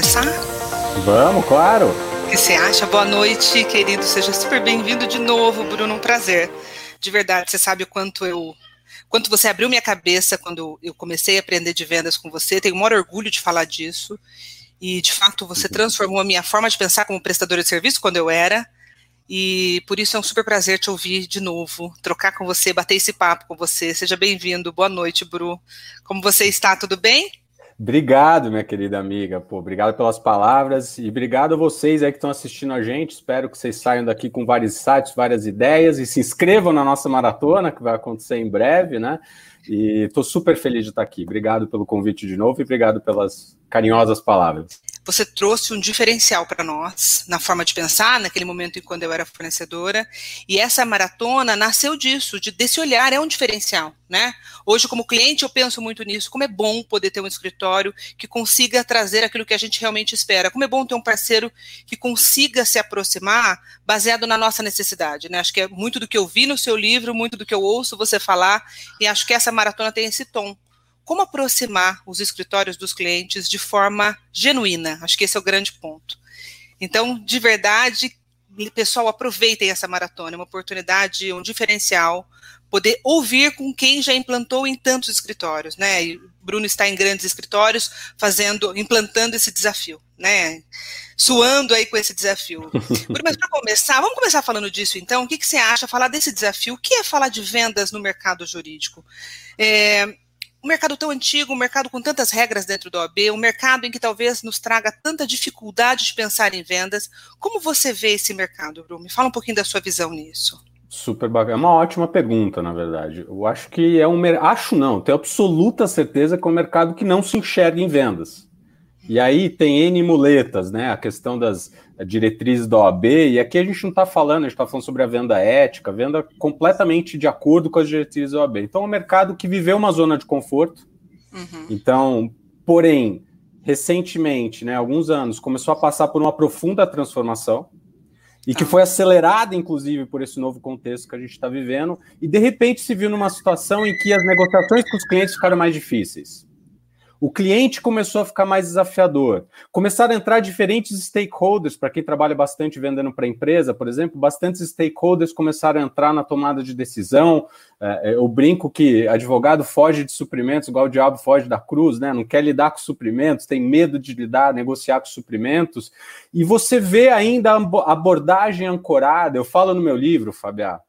começar? Vamos, claro. O que você acha? Boa noite, querido. Seja super bem-vindo de novo, Bruno. Um prazer. De verdade, você sabe o quanto eu. Quanto você abriu minha cabeça quando eu comecei a aprender de vendas com você. Tenho o maior orgulho de falar disso. E, de fato, você uhum. transformou a minha forma de pensar como prestadora de serviço quando eu era. E por isso é um super prazer te ouvir de novo, trocar com você, bater esse papo com você. Seja bem-vindo. Boa noite, Bru. Como você está? Tudo bem? Obrigado, minha querida amiga. Pô, obrigado pelas palavras e obrigado a vocês aí que estão assistindo a gente. Espero que vocês saiam daqui com vários sites, várias ideias e se inscrevam na nossa maratona, que vai acontecer em breve, né? E estou super feliz de estar aqui. Obrigado pelo convite de novo e obrigado pelas carinhosas palavras você trouxe um diferencial para nós na forma de pensar, naquele momento em quando eu era fornecedora, e essa maratona nasceu disso, de desse olhar é um diferencial, né? Hoje como cliente eu penso muito nisso, como é bom poder ter um escritório que consiga trazer aquilo que a gente realmente espera, como é bom ter um parceiro que consiga se aproximar baseado na nossa necessidade, né? Acho que é muito do que eu vi no seu livro, muito do que eu ouço você falar, e acho que essa maratona tem esse tom como aproximar os escritórios dos clientes de forma genuína. Acho que esse é o grande ponto. Então, de verdade, pessoal, aproveitem essa maratona, é uma oportunidade, um diferencial, poder ouvir com quem já implantou em tantos escritórios, né? E Bruno está em grandes escritórios fazendo, implantando esse desafio, né? Suando aí com esse desafio. Bruno, mas para começar, vamos começar falando disso então. O que, que você acha? Falar desse desafio. O que é falar de vendas no mercado jurídico? É, um mercado tão antigo, um mercado com tantas regras dentro do OAB, um mercado em que talvez nos traga tanta dificuldade de pensar em vendas. Como você vê esse mercado, Bruno? Me fala um pouquinho da sua visão nisso. Super bacana. É uma ótima pergunta, na verdade. Eu acho que é um acho não, tenho absoluta certeza que é um mercado que não se enxerga em vendas. E aí tem N muletas, né? A questão das diretrizes da OAB, e aqui a gente não está falando, a gente está falando sobre a venda ética, venda completamente de acordo com as diretrizes da OAB. Então, é um mercado que viveu uma zona de conforto. Uhum. Então, porém, recentemente, né, alguns anos, começou a passar por uma profunda transformação e que tá. foi acelerada, inclusive, por esse novo contexto que a gente está vivendo, e de repente se viu numa situação em que as negociações com os clientes ficaram mais difíceis. O cliente começou a ficar mais desafiador. Começaram a entrar diferentes stakeholders, para quem trabalha bastante vendendo para empresa, por exemplo, bastantes stakeholders começaram a entrar na tomada de decisão. É, eu brinco que advogado foge de suprimentos, igual o diabo foge da cruz, né? Não quer lidar com suprimentos, tem medo de lidar, negociar com suprimentos. E você vê ainda a abordagem ancorada. Eu falo no meu livro, Fabiá,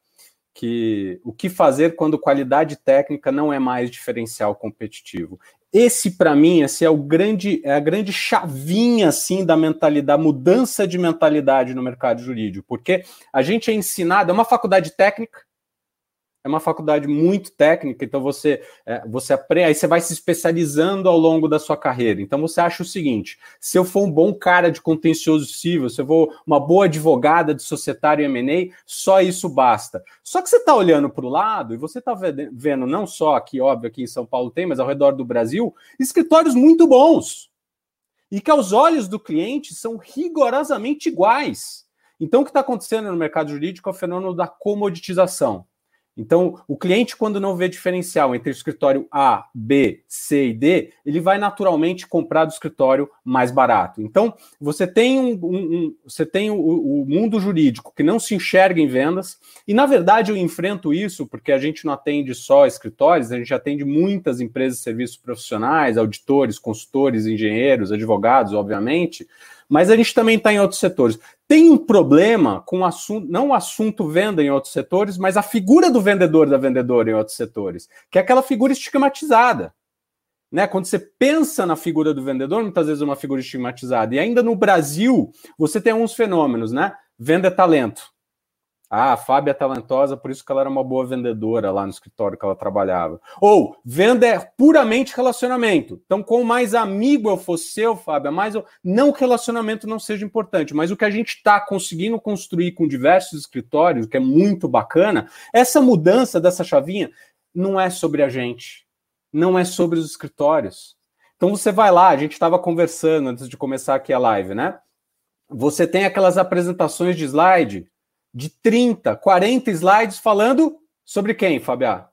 que o que fazer quando qualidade técnica não é mais diferencial competitivo. Esse, para mim, esse é o grande, é a grande chavinha assim da mentalidade, mudança de mentalidade no mercado jurídico, porque a gente é ensinado, é uma faculdade técnica, é uma faculdade muito técnica, então você é, você aprende, aí você vai se especializando ao longo da sua carreira. Então você acha o seguinte: se eu for um bom cara de contencioso civil, se eu for uma boa advogada de societário M&A, só isso basta. Só que você está olhando para o lado e você está vendo não só aqui, óbvio, aqui em São Paulo tem, mas ao redor do Brasil, escritórios muito bons e que aos olhos do cliente são rigorosamente iguais. Então o que está acontecendo no mercado jurídico é o fenômeno da comoditização. Então, o cliente, quando não vê diferencial entre o escritório A, B, C e D, ele vai naturalmente comprar do escritório mais barato. Então, você tem, um, um, um você tem o, o, mundo jurídico que não se enxerga em vendas, e na verdade eu enfrento isso porque a gente não atende só escritórios, a gente atende muitas empresas de serviços profissionais, auditores, consultores, engenheiros, advogados, obviamente mas a gente também está em outros setores. Tem um problema com o assunto, não o assunto venda em outros setores, mas a figura do vendedor da vendedora em outros setores, que é aquela figura estigmatizada. Né? Quando você pensa na figura do vendedor, muitas vezes é uma figura estigmatizada. E ainda no Brasil, você tem alguns fenômenos, né? Venda é talento. Ah, a Fábia é talentosa, por isso que ela era uma boa vendedora lá no escritório que ela trabalhava. Ou, venda é puramente relacionamento. Então, quanto mais amigo eu for seu, Fábia, mais eu... Não que relacionamento não seja importante, mas o que a gente está conseguindo construir com diversos escritórios, que é muito bacana, essa mudança dessa chavinha não é sobre a gente, não é sobre os escritórios. Então, você vai lá, a gente estava conversando antes de começar aqui a live, né? Você tem aquelas apresentações de slide de 30, 40 slides falando sobre quem, Fabiá?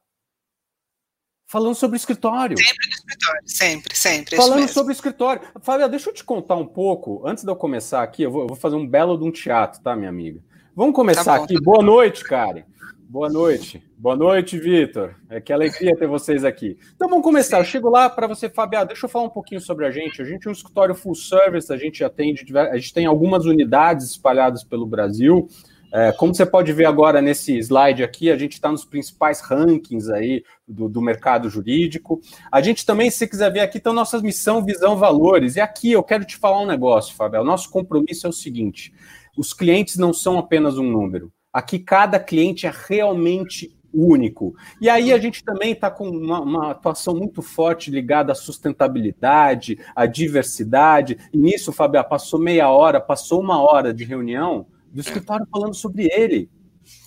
Falando sobre escritório. Sempre no escritório, sempre, sempre. Falando sobre escritório. Fábio, deixa eu te contar um pouco, antes de eu começar aqui, eu vou, eu vou fazer um belo de um teatro, tá, minha amiga? Vamos começar tá bom, aqui. Tá Boa noite, Karen. Boa noite. Boa noite, Vitor. É que alegria ter vocês aqui. Então vamos começar. Sim. Eu chego lá para você, Fabiano. Deixa eu falar um pouquinho sobre a gente. A gente é um escritório full service, a gente atende, a gente tem algumas unidades espalhadas pelo Brasil. É, como você pode ver agora nesse slide aqui, a gente está nos principais rankings aí do, do, mercado jurídico. A gente também, se quiser ver aqui, tem nossa missão, visão, valores. E aqui eu quero te falar um negócio. O nosso compromisso é o seguinte: os clientes não são apenas um número. Aqui cada cliente é realmente único. E aí a gente também está com uma, uma, atuação muito forte ligada à sustentabilidade, à diversidade. E nisso, Fábio, passou meia hora, passou uma hora de reunião do escritório falando sobre ele.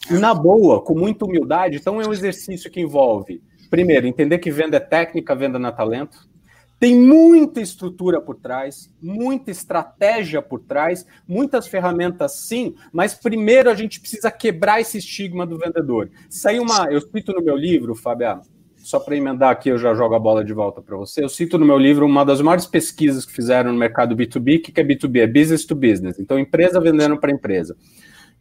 E na boa, com muita humildade. Então é um exercício que envolve, primeiro, entender que venda é técnica, venda não é talento. Tem muita estrutura por trás, muita estratégia por trás, muitas ferramentas sim, mas primeiro a gente precisa quebrar esse estigma do vendedor. Saiu uma, eu cito no meu livro, Fabiano, só para emendar aqui, eu já jogo a bola de volta para você. Eu cito no meu livro uma das maiores pesquisas que fizeram no mercado B2B, que é B2B, é business to business. Então, empresa vendendo para empresa.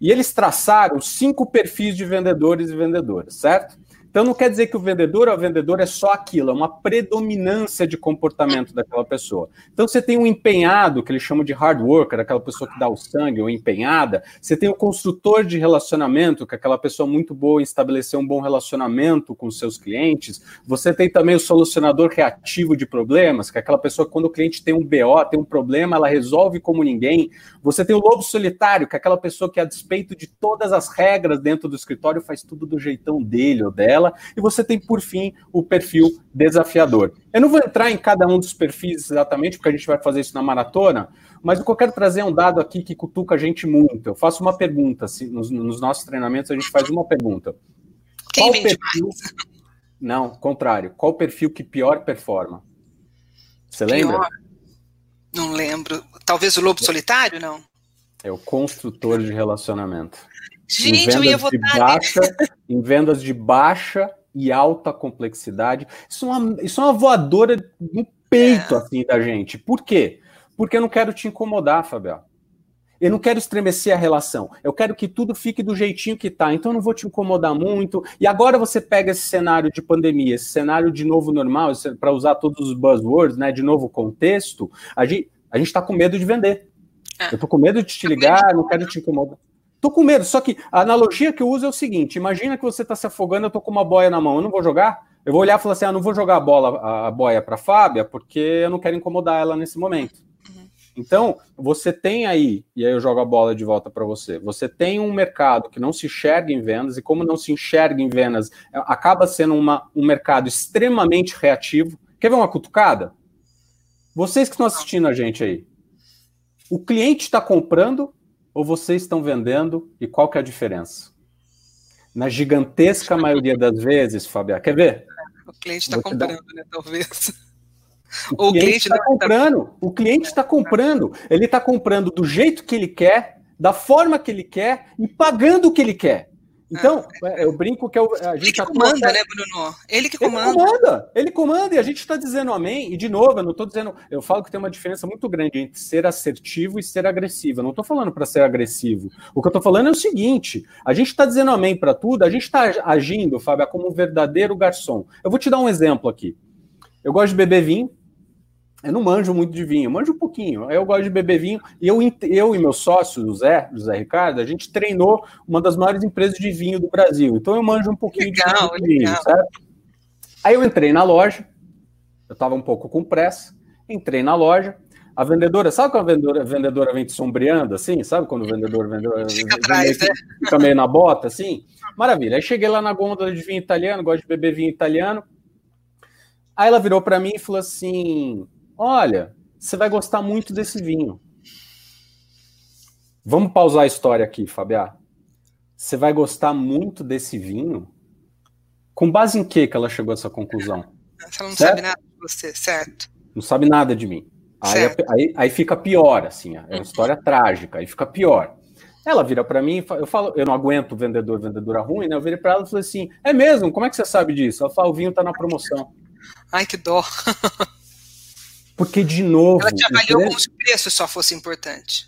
E eles traçaram cinco perfis de vendedores e vendedoras, certo? Então não quer dizer que o vendedor ou a vendedora é só aquilo, é uma predominância de comportamento daquela pessoa. Então você tem um empenhado, que eles chamam de hard worker, aquela pessoa que dá o sangue ou empenhada. Você tem o construtor de relacionamento, que é aquela pessoa muito boa em estabelecer um bom relacionamento com seus clientes. Você tem também o solucionador reativo de problemas, que é aquela pessoa que quando o cliente tem um BO, tem um problema, ela resolve como ninguém. Você tem o lobo solitário, que é aquela pessoa que a despeito de todas as regras dentro do escritório faz tudo do jeitão dele ou dela dela, e você tem, por fim, o perfil desafiador. Eu não vou entrar em cada um dos perfis exatamente, porque a gente vai fazer isso na maratona, mas o que eu quero trazer é um dado aqui que cutuca a gente muito. Eu faço uma pergunta, assim, nos, nos nossos treinamentos a gente faz uma pergunta. Quem Qual vende perfil... mais? Não, contrário. Qual perfil que pior performa? Você pior? lembra? Não lembro. Talvez o lobo solitário, não? É o construtor de relacionamento. Gente, eu ia votar. Baixa, em vendas de baixa e alta complexidade. Isso é uma, isso é uma voadora no peito, é. assim, da gente. Por quê? Porque eu não quero te incomodar, Fabiano. Eu não quero estremecer a relação. Eu quero que tudo fique do jeitinho que tá. Então eu não vou te incomodar muito. E agora você pega esse cenário de pandemia, esse cenário de novo normal, para usar todos os buzzwords, né? De novo contexto. A gente a gente está com medo de vender. É. Eu tô com medo de te ligar, não quero te incomodar. Tô com medo, só que a analogia que eu uso é o seguinte: imagina que você está se afogando, eu tô com uma boia na mão, eu não vou jogar. Eu vou olhar e falar assim: ah, não vou jogar a bola, a boia para Fábia, porque eu não quero incomodar ela nesse momento. Uhum. Então, você tem aí, e aí eu jogo a bola de volta para você. Você tem um mercado que não se enxerga em vendas, e como não se enxerga em vendas, acaba sendo uma, um mercado extremamente reativo. Quer ver uma cutucada? Vocês que estão assistindo a gente aí, o cliente está comprando ou vocês estão vendendo e qual que é a diferença? Na gigantesca maioria das vezes, Fabiano, quer ver? O cliente está comprando, dá... né? Talvez. O, o cliente está comprando. O cliente está comprando. Ele está comprando do jeito que ele quer, da forma que ele quer e pagando o que ele quer. Então, é, eu brinco que é a gente. Ele que comanda, né, Bruno? Ele que comanda. Ele comanda, ele comanda, e a gente está dizendo amém. E, de novo, eu não estou dizendo. Eu falo que tem uma diferença muito grande entre ser assertivo e ser agressivo. Eu não estou falando para ser agressivo. O que eu estou falando é o seguinte: a gente está dizendo amém para tudo, a gente está agindo, Fábio, como um verdadeiro garçom. Eu vou te dar um exemplo aqui. Eu gosto de beber vinho, eu não manjo muito de vinho, manjo um pouquinho. Eu gosto de beber vinho. E eu, eu e meu sócio, o Zé, José Ricardo, a gente treinou uma das maiores empresas de vinho do Brasil. Então eu manjo um pouquinho legal, de vinho, legal. certo? Aí eu entrei na loja, eu estava um pouco com pressa, entrei na loja. A vendedora, sabe quando a vendedora, a vendedora vem te sombreando assim? Sabe quando o vendedor, vendedor fica, atrás, né? fica meio na bota assim? Maravilha. Aí cheguei lá na gôndola de vinho italiano, gosto de beber vinho italiano. Aí ela virou para mim e falou assim: Olha, você vai gostar muito desse vinho. Vamos pausar a história aqui, Fabiá. Você vai gostar muito desse vinho? Com base em que que ela chegou a essa conclusão? Ela não certo? sabe nada de você, certo? Não sabe nada de mim. Aí, aí, aí, fica pior, assim, é uma história trágica, aí fica pior. Ela vira para mim, eu falo, eu não aguento vendedor, vendedora ruim, né? Eu virei para ela e falei assim: é mesmo? Como é que você sabe disso? Ela fala: o vinho tá na promoção. Ai, que dó. Porque, de novo. Ela te avaliou como se o preço só fosse importante.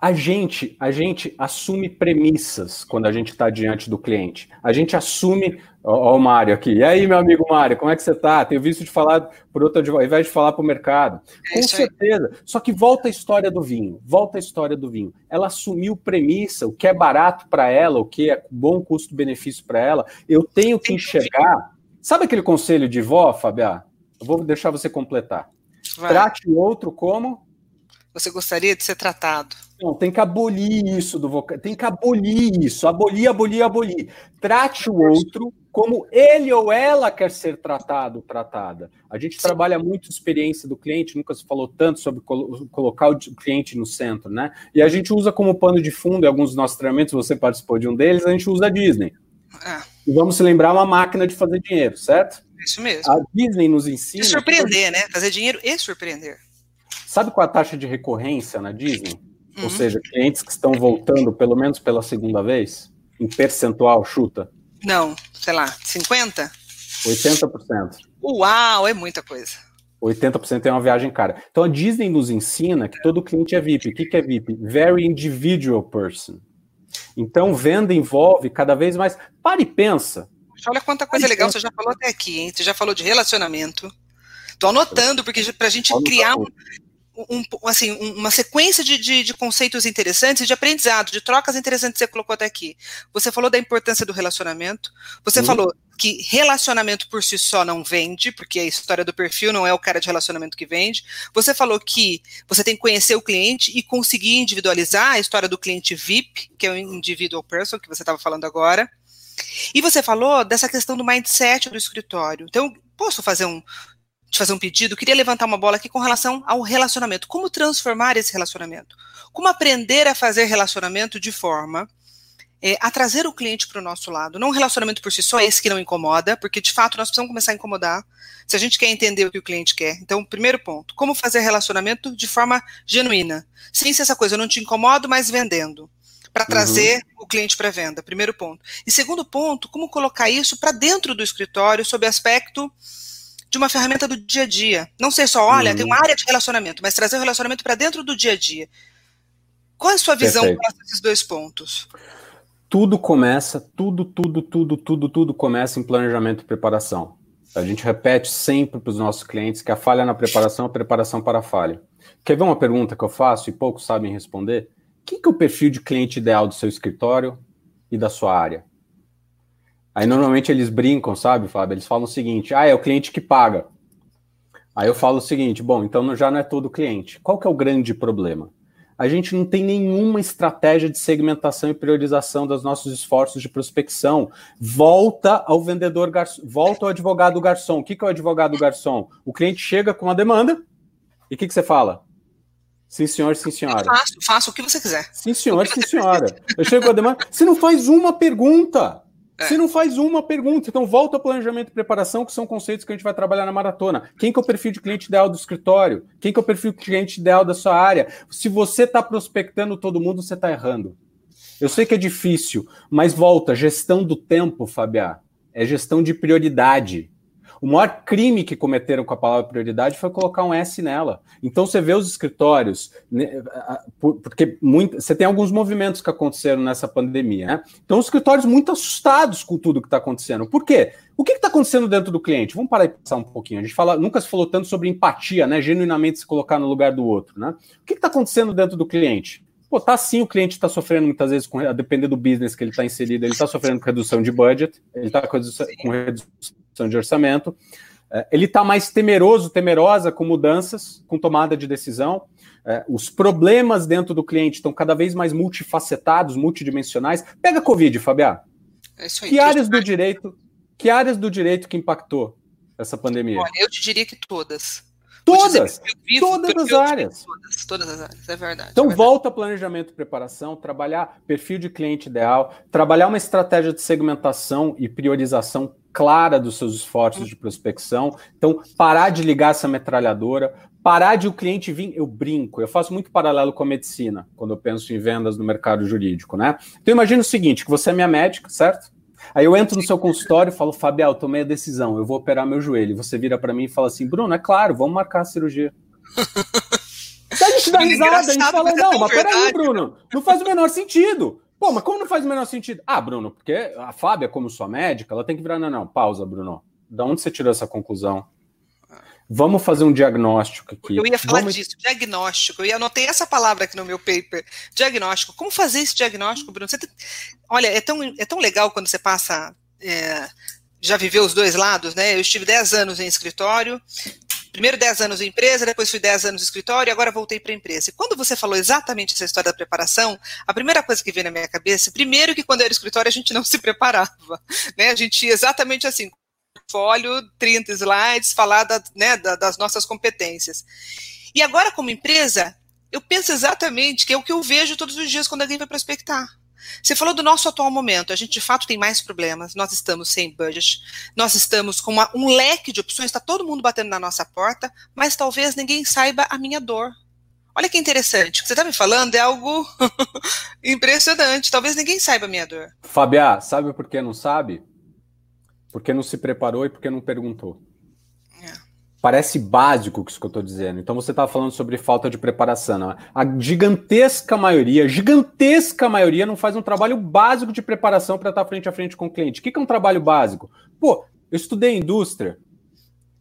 A gente, a gente assume premissas quando a gente está diante do cliente. A gente assume. Ó, o Mário aqui. E aí, meu amigo Mário, como é que você está? Tenho visto de falar por outro ao invés de falar para o mercado. É Com certeza. Aí. Só que volta a história do vinho. Volta a história do vinho. Ela assumiu premissa, o que é barato para ela, o que é bom custo-benefício para ela. Eu tenho que enxergar. Sabe aquele conselho de vó, Fabiá? Eu vou deixar você completar. Vai. Trate o outro como você gostaria de ser tratado. Não, tem que abolir isso do vocabulário. Tem que abolir isso. Abolir, abolir, abolir. Trate o outro como ele ou ela quer ser tratado, tratada. A gente Sim. trabalha muito experiência do cliente, nunca se falou tanto sobre colo colocar o cliente no centro, né? E a gente usa como pano de fundo, em alguns dos nossos treinamentos, você participou de um deles, a gente usa a Disney. É. E vamos se lembrar uma máquina de fazer dinheiro, certo? Isso mesmo. A Disney nos ensina. E surpreender, né? Fazer dinheiro e surpreender. Sabe qual é a taxa de recorrência na Disney? Uhum. Ou seja, clientes que estão voltando pelo menos pela segunda vez? Em percentual, chuta? Não, sei lá, 50%? 80%. Uau, é muita coisa. 80% é uma viagem cara. Então a Disney nos ensina que todo cliente é VIP. O que é VIP? Very individual person. Então venda envolve cada vez mais. Para e pensa. Olha quanta coisa legal você já falou até aqui, hein? Você já falou de relacionamento. Estou anotando, porque para a gente criar um, um, assim, uma sequência de, de, de, conceitos interessantes de aprendizado, de trocas interessantes que você colocou até aqui. Você falou da importância do relacionamento, você uhum. falou que relacionamento por si só não vende, porque a história do perfil não é o cara de relacionamento que vende. Você falou que você tem que conhecer o cliente e conseguir individualizar a história do cliente VIP, que é o individual person, que você estava falando agora. E você falou dessa questão do mindset do escritório. Então, posso fazer um, te fazer um pedido, queria levantar uma bola aqui com relação ao relacionamento. Como transformar esse relacionamento? Como aprender a fazer relacionamento de forma é, a trazer o cliente para o nosso lado. Não um relacionamento por si só, esse que não incomoda, porque de fato nós precisamos começar a incomodar se a gente quer entender o que o cliente quer. Então, primeiro ponto, como fazer relacionamento de forma genuína. Sem ser essa coisa, eu não te incomodo, mas vendendo. Para trazer uhum. o cliente para venda, primeiro ponto. E segundo ponto, como colocar isso para dentro do escritório, sob aspecto de uma ferramenta do dia a dia. Não ser só, olha, uhum. tem uma área de relacionamento, mas trazer o relacionamento para dentro do dia a dia. Qual é a sua visão para esses dois pontos? Tudo começa, tudo, tudo, tudo, tudo, tudo começa em planejamento e preparação. A gente repete sempre para os nossos clientes que a falha na preparação é a preparação para a falha. Quer ver uma pergunta que eu faço e poucos sabem responder? Quem que é o perfil de cliente ideal do seu escritório e da sua área? Aí normalmente eles brincam, sabe, Fábio? Eles falam o seguinte: ah, é o cliente que paga. Aí eu falo o seguinte: bom, então já não é todo cliente. Qual que é o grande problema? A gente não tem nenhuma estratégia de segmentação e priorização dos nossos esforços de prospecção. Volta ao vendedor garçom, volta ao advogado garçom. O que, que é o advogado garçom? O cliente chega com uma demanda e o que, que você fala? Sim, senhor, sim, senhora. Eu faço, faço o que você quiser. Sim, senhor, sim, senhora. Eu chego a demanda. Você não faz uma pergunta. É. Você não faz uma pergunta, então volta ao planejamento e preparação, que são conceitos que a gente vai trabalhar na maratona. Quem que é o perfil de cliente ideal do escritório? Quem que é o perfil de cliente ideal da sua área? Se você está prospectando todo mundo, você está errando. Eu sei que é difícil, mas volta, gestão do tempo, Fabiá, é gestão de prioridade. O maior crime que cometeram com a palavra prioridade foi colocar um S nela. Então você vê os escritórios, né, porque muito, você tem alguns movimentos que aconteceram nessa pandemia, né? Então os escritórios muito assustados com tudo que está acontecendo. Por quê? O que está acontecendo dentro do cliente? Vamos parar e pensar um pouquinho. A gente fala, nunca se falou tanto sobre empatia, né? Genuinamente se colocar no lugar do outro, né? O que está acontecendo dentro do cliente? Pô, tá sim, o cliente está sofrendo muitas vezes, com, a depender do business que ele está inserido, ele está sofrendo com redução de budget, ele está com, com redução de orçamento, é, ele está mais temeroso, temerosa com mudanças, com tomada de decisão. É, os problemas dentro do cliente estão cada vez mais multifacetados, multidimensionais. Pega a Covid, Fabiá. É aí, que áreas do direito, que áreas do direito que impactou essa pandemia? Olha, eu te diria que todas Todas, vivo, todas as áreas. Todas, todas as áreas, é verdade. Então é verdade. volta planejamento e preparação, trabalhar perfil de cliente ideal, trabalhar uma estratégia de segmentação e priorização clara dos seus esforços de prospecção. Então, parar de ligar essa metralhadora, parar de o cliente vir. Eu brinco, eu faço muito paralelo com a medicina quando eu penso em vendas no mercado jurídico, né? Então, imagina o seguinte: que você é minha médica, certo? Aí eu entro no seu consultório e falo, Fabial, tomei a decisão, eu vou operar meu joelho. Você vira para mim e fala assim, Bruno, é claro, vamos marcar a cirurgia. A gente dá risada, a gente fala, não, mas peraí, Bruno, não faz o menor sentido. Pô, mas como não faz o menor sentido? Ah, Bruno, porque a Fábia, como sua médica, ela tem que virar, não, não, pausa, Bruno. Da onde você tirou essa conclusão? Vamos fazer um diagnóstico aqui. Eu ia falar Vamos... disso, diagnóstico. Eu anotei essa palavra aqui no meu paper. Diagnóstico. Como fazer esse diagnóstico, Bruno? Olha, é tão, é tão legal quando você passa. É... já viveu os dois lados, né? Eu estive 10 anos em escritório, primeiro 10 anos em empresa, depois fui 10 anos em escritório e agora voltei para a empresa. E quando você falou exatamente essa história da preparação, a primeira coisa que veio na minha cabeça, primeiro que quando eu era escritório a gente não se preparava, né? A gente ia exatamente assim, portfólio, 30 slides, falar da, né, da, das nossas competências. E agora, como empresa, eu penso exatamente que é o que eu vejo todos os dias quando alguém vai prospectar. Você falou do nosso atual momento, a gente de fato tem mais problemas, nós estamos sem budget, nós estamos com uma, um leque de opções, está todo mundo batendo na nossa porta, mas talvez ninguém saiba a minha dor. Olha que interessante, o que você está me falando é algo impressionante, talvez ninguém saiba a minha dor. Fabiá, sabe por que não sabe? Porque não se preparou e porque não perguntou. Parece básico isso que eu estou dizendo. Então você estava falando sobre falta de preparação. Né? A gigantesca maioria, gigantesca maioria não faz um trabalho básico de preparação para estar frente a frente com o cliente. O que, que é um trabalho básico? Pô, eu estudei indústria,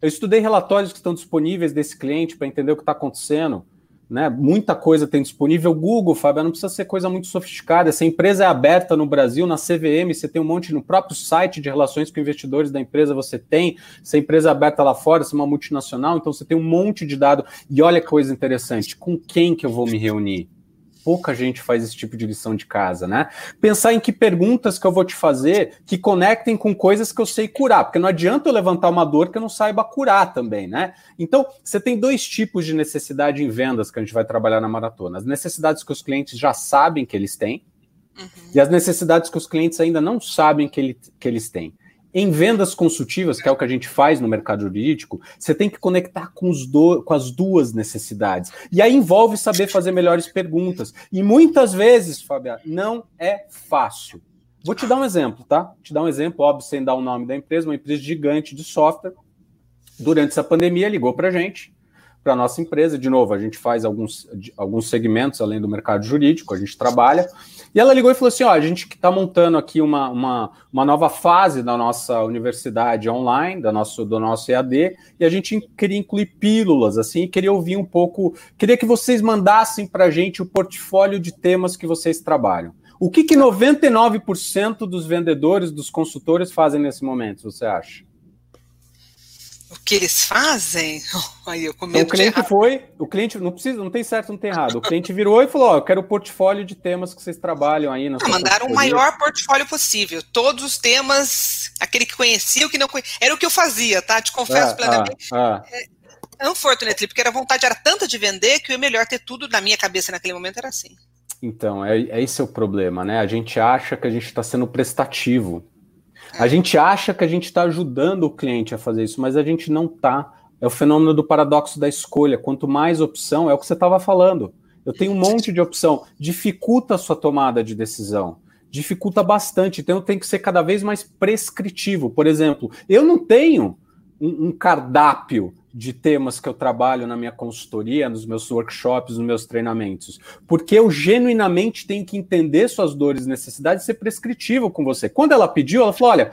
eu estudei relatórios que estão disponíveis desse cliente para entender o que está acontecendo né? Muita coisa tem disponível. Google, Fábio, não precisa ser coisa muito sofisticada. Essa empresa é aberta no Brasil, na CVM, você tem um monte no próprio site de relações com investidores da empresa, você tem. Se a empresa é aberta lá fora, se é uma multinacional, então você tem um monte de dado. E olha que coisa interessante, com quem que eu vou me reunir? Pouca gente faz esse tipo de lição de casa, né? Pensar em que perguntas que eu vou te fazer que conectem com coisas que eu sei curar, porque não adianta eu levantar uma dor que eu não saiba curar também, né? Então, você tem dois tipos de necessidade em vendas que a gente vai trabalhar na maratona: as necessidades que os clientes já sabem que eles têm. Uhum. E as necessidades que os clientes ainda não sabem que, ele, que eles têm. Em vendas consultivas, que é o que a gente faz no mercado jurídico, você tem que conectar com, do, com as duas necessidades. E aí envolve saber fazer melhores perguntas. E muitas vezes, Fabiano, não é fácil. Vou te dar um exemplo, tá? Te dar um exemplo, óbvio, sem dar o nome da empresa, uma empresa gigante de software. Durante essa pandemia, ligou para a gente para a nossa empresa. De novo, a gente faz alguns, alguns segmentos além do mercado jurídico, a gente trabalha. E ela ligou e falou assim: ó, a gente está montando aqui uma, uma, uma nova fase da nossa universidade online, da nosso, do nosso EAD, e a gente queria incluir pílulas, assim, queria ouvir um pouco, queria que vocês mandassem para a gente o portfólio de temas que vocês trabalham. O que, que 99% dos vendedores, dos consultores fazem nesse momento, você acha? O que eles fazem. Aí eu então, o cliente foi, o cliente não precisa, não tem certo, não tem errado. O cliente virou e falou: ó, eu quero o portfólio de temas que vocês trabalham aí na. Não, mandaram o maior portfólio possível. Todos os temas, aquele que conhecia, o que não conhecia. Era o que eu fazia, tá? Te confesso ah, plenamente. Ah, ah. É, unfortunately, porque a vontade era tanta de vender que o melhor ter tudo na minha cabeça naquele momento era assim. Então, é, é esse é o problema, né? A gente acha que a gente está sendo prestativo. A gente acha que a gente está ajudando o cliente a fazer isso, mas a gente não está. É o fenômeno do paradoxo da escolha. Quanto mais opção, é o que você estava falando. Eu tenho um monte de opção. Dificulta a sua tomada de decisão. Dificulta bastante. Então eu tenho que ser cada vez mais prescritivo. Por exemplo, eu não tenho um, um cardápio de temas que eu trabalho na minha consultoria, nos meus workshops, nos meus treinamentos, porque eu genuinamente tenho que entender suas dores e necessidades e ser prescritivo com você. Quando ela pediu, ela falou: olha,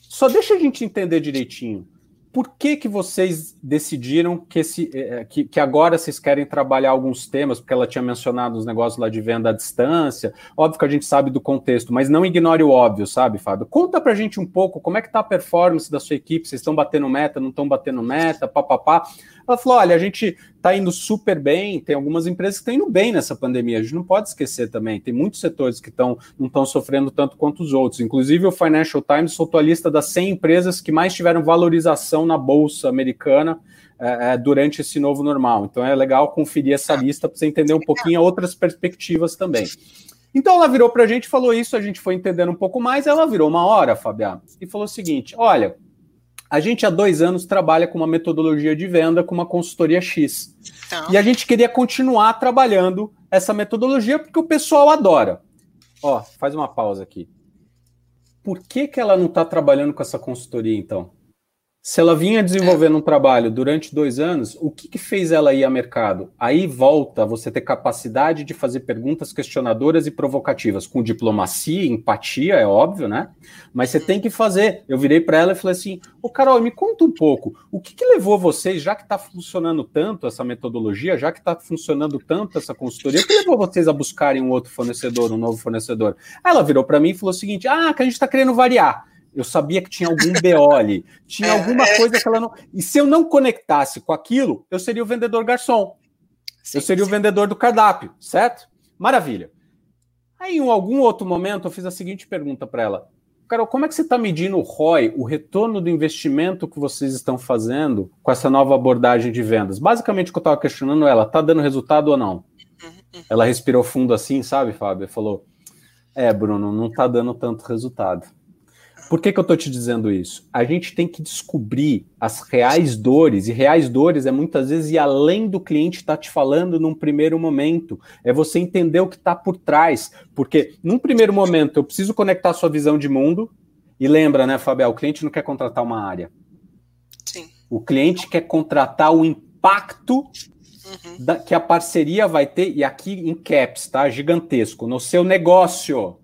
só deixa a gente entender direitinho por que, que vocês decidiram que, esse, eh, eh, que, que, agora vocês querem trabalhar alguns temas, porque ela tinha mencionado os negócios lá de venda à distância, óbvio que a gente sabe do contexto, mas não ignore o óbvio, sabe, Fábio? Conta pra gente um pouco como é que tá a performance da sua equipe, vocês estão batendo meta, não estão batendo meta, papapá. Ela falou: olha, a gente está indo super bem, tem algumas empresas que estão indo bem nessa pandemia, a gente não pode esquecer também. Tem muitos setores que estão não estão sofrendo tanto quanto os outros. Inclusive, o Financial Times soltou a lista das 100 empresas que mais tiveram valorização na bolsa americana é, durante esse novo normal. Então é legal conferir essa lista para você entender um pouquinho outras perspectivas também. Então ela virou para a gente, falou isso, a gente foi entendendo um pouco mais. Ela virou uma hora, Fabiana, e falou o seguinte: olha, a gente há dois anos trabalha com uma metodologia de venda com uma consultoria X. Então. E a gente queria continuar trabalhando essa metodologia porque o pessoal adora. Ó, faz uma pausa aqui. Por que, que ela não está trabalhando com essa consultoria, então? Se ela vinha desenvolvendo um trabalho durante dois anos, o que, que, fez ela ir ao mercado? Aí volta você ter capacidade de fazer perguntas questionadoras e provocativas, com diplomacia, empatia, é óbvio, né? Mas você tem que fazer. Eu virei para ela e falei assim: Ô Carol, me conta um pouco, o que, que levou vocês, já que está funcionando tanto essa metodologia, já que está funcionando tanto essa consultoria, o que levou vocês a buscarem um outro fornecedor, um novo fornecedor? Aí ela virou para mim e falou o seguinte: Ah, que a gente está querendo variar. Eu sabia que tinha algum BO ali. Tinha é, alguma é. coisa que ela não. E se eu não conectasse com aquilo, eu seria o vendedor garçom. Sim, eu seria sim. o vendedor do cardápio, certo? Maravilha. Aí, em algum outro momento, eu fiz a seguinte pergunta para ela: Carol, como é que você está medindo o ROI, o retorno do investimento que vocês estão fazendo com essa nova abordagem de vendas? Basicamente, o que eu estava questionando ela: está dando resultado ou não? Uhum, uhum. Ela respirou fundo assim, sabe, Fábio? Falou: É, Bruno, não está dando tanto resultado. Por que, que eu estou te dizendo isso? A gente tem que descobrir as reais dores, e reais dores é muitas vezes ir além do cliente estar tá te falando num primeiro momento. É você entender o que está por trás. Porque num primeiro momento eu preciso conectar a sua visão de mundo. E lembra, né, Fabiel? O cliente não quer contratar uma área. Sim. O cliente quer contratar o impacto uhum. da, que a parceria vai ter, e aqui em caps, tá? Gigantesco, no seu negócio.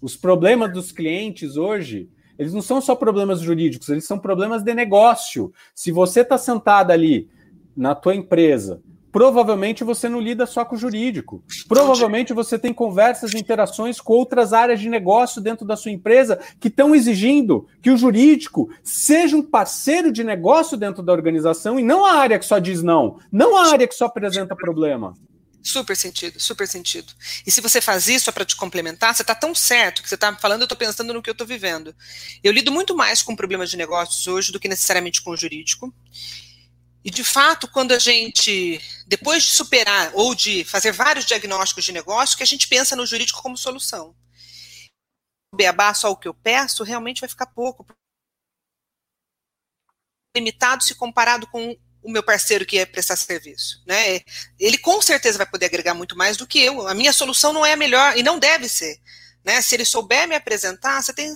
Os problemas dos clientes hoje eles não são só problemas jurídicos, eles são problemas de negócio. Se você está sentado ali na tua empresa, provavelmente você não lida só com o jurídico. Provavelmente você tem conversas e interações com outras áreas de negócio dentro da sua empresa que estão exigindo que o jurídico seja um parceiro de negócio dentro da organização e não a área que só diz não, não a área que só apresenta problema. Super sentido, super sentido. E se você faz isso para te complementar, você está tão certo que você está falando, eu estou pensando no que eu estou vivendo. Eu lido muito mais com problemas de negócios hoje do que necessariamente com o jurídico. E de fato, quando a gente, depois de superar ou de fazer vários diagnósticos de negócio, que a gente pensa no jurídico como solução. Beabá, só o que eu peço, realmente vai ficar pouco. Limitado se comparado com o meu parceiro que é prestar serviço, né? Ele com certeza vai poder agregar muito mais do que eu. A minha solução não é a melhor e não deve ser, né? Se ele souber me apresentar, você tem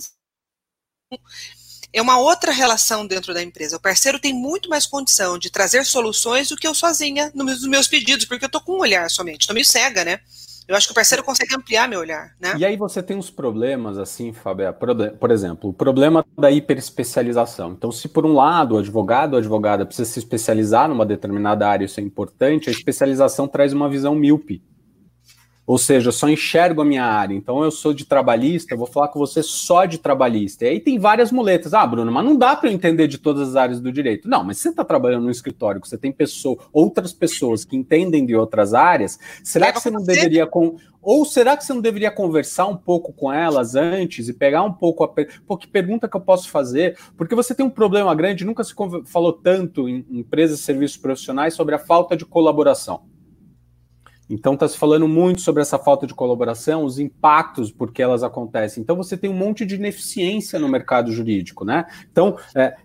é uma outra relação dentro da empresa. O parceiro tem muito mais condição de trazer soluções do que eu sozinha nos meus pedidos, porque eu estou com um olhar somente, estou meio cega, né? Eu acho que o parceiro consegue ampliar meu olhar, né? E aí você tem uns problemas, assim, Fábio, por exemplo, o problema da hiperespecialização. Então, se por um lado o advogado ou advogada precisa se especializar numa determinada área, isso é importante, a especialização traz uma visão míope. Ou seja, eu só enxergo a minha área. Então eu sou de trabalhista, eu vou falar com você só de trabalhista. E aí tem várias muletas. Ah, Bruno, mas não dá para eu entender de todas as áreas do direito. Não, mas você está trabalhando no escritório, você tem pessoa, outras pessoas que entendem de outras áreas, será que você não deveria com ou será que você não deveria conversar um pouco com elas antes e pegar um pouco a. Pô, que pergunta que eu posso fazer? Porque você tem um problema grande, nunca se falou tanto em empresas e serviços profissionais sobre a falta de colaboração. Então está se falando muito sobre essa falta de colaboração, os impactos por que elas acontecem. Então você tem um monte de ineficiência no mercado jurídico, né? Então é,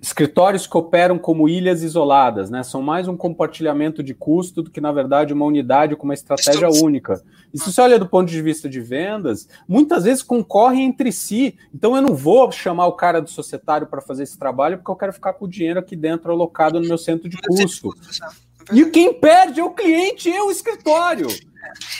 escritórios que operam como ilhas isoladas, né? São mais um compartilhamento de custo do que, na verdade, uma unidade com uma estratégia única. E se você olha do ponto de vista de vendas, muitas vezes concorrem entre si. Então eu não vou chamar o cara do societário para fazer esse trabalho porque eu quero ficar com o dinheiro aqui dentro alocado no meu centro de custo. E quem perde é o cliente e o escritório.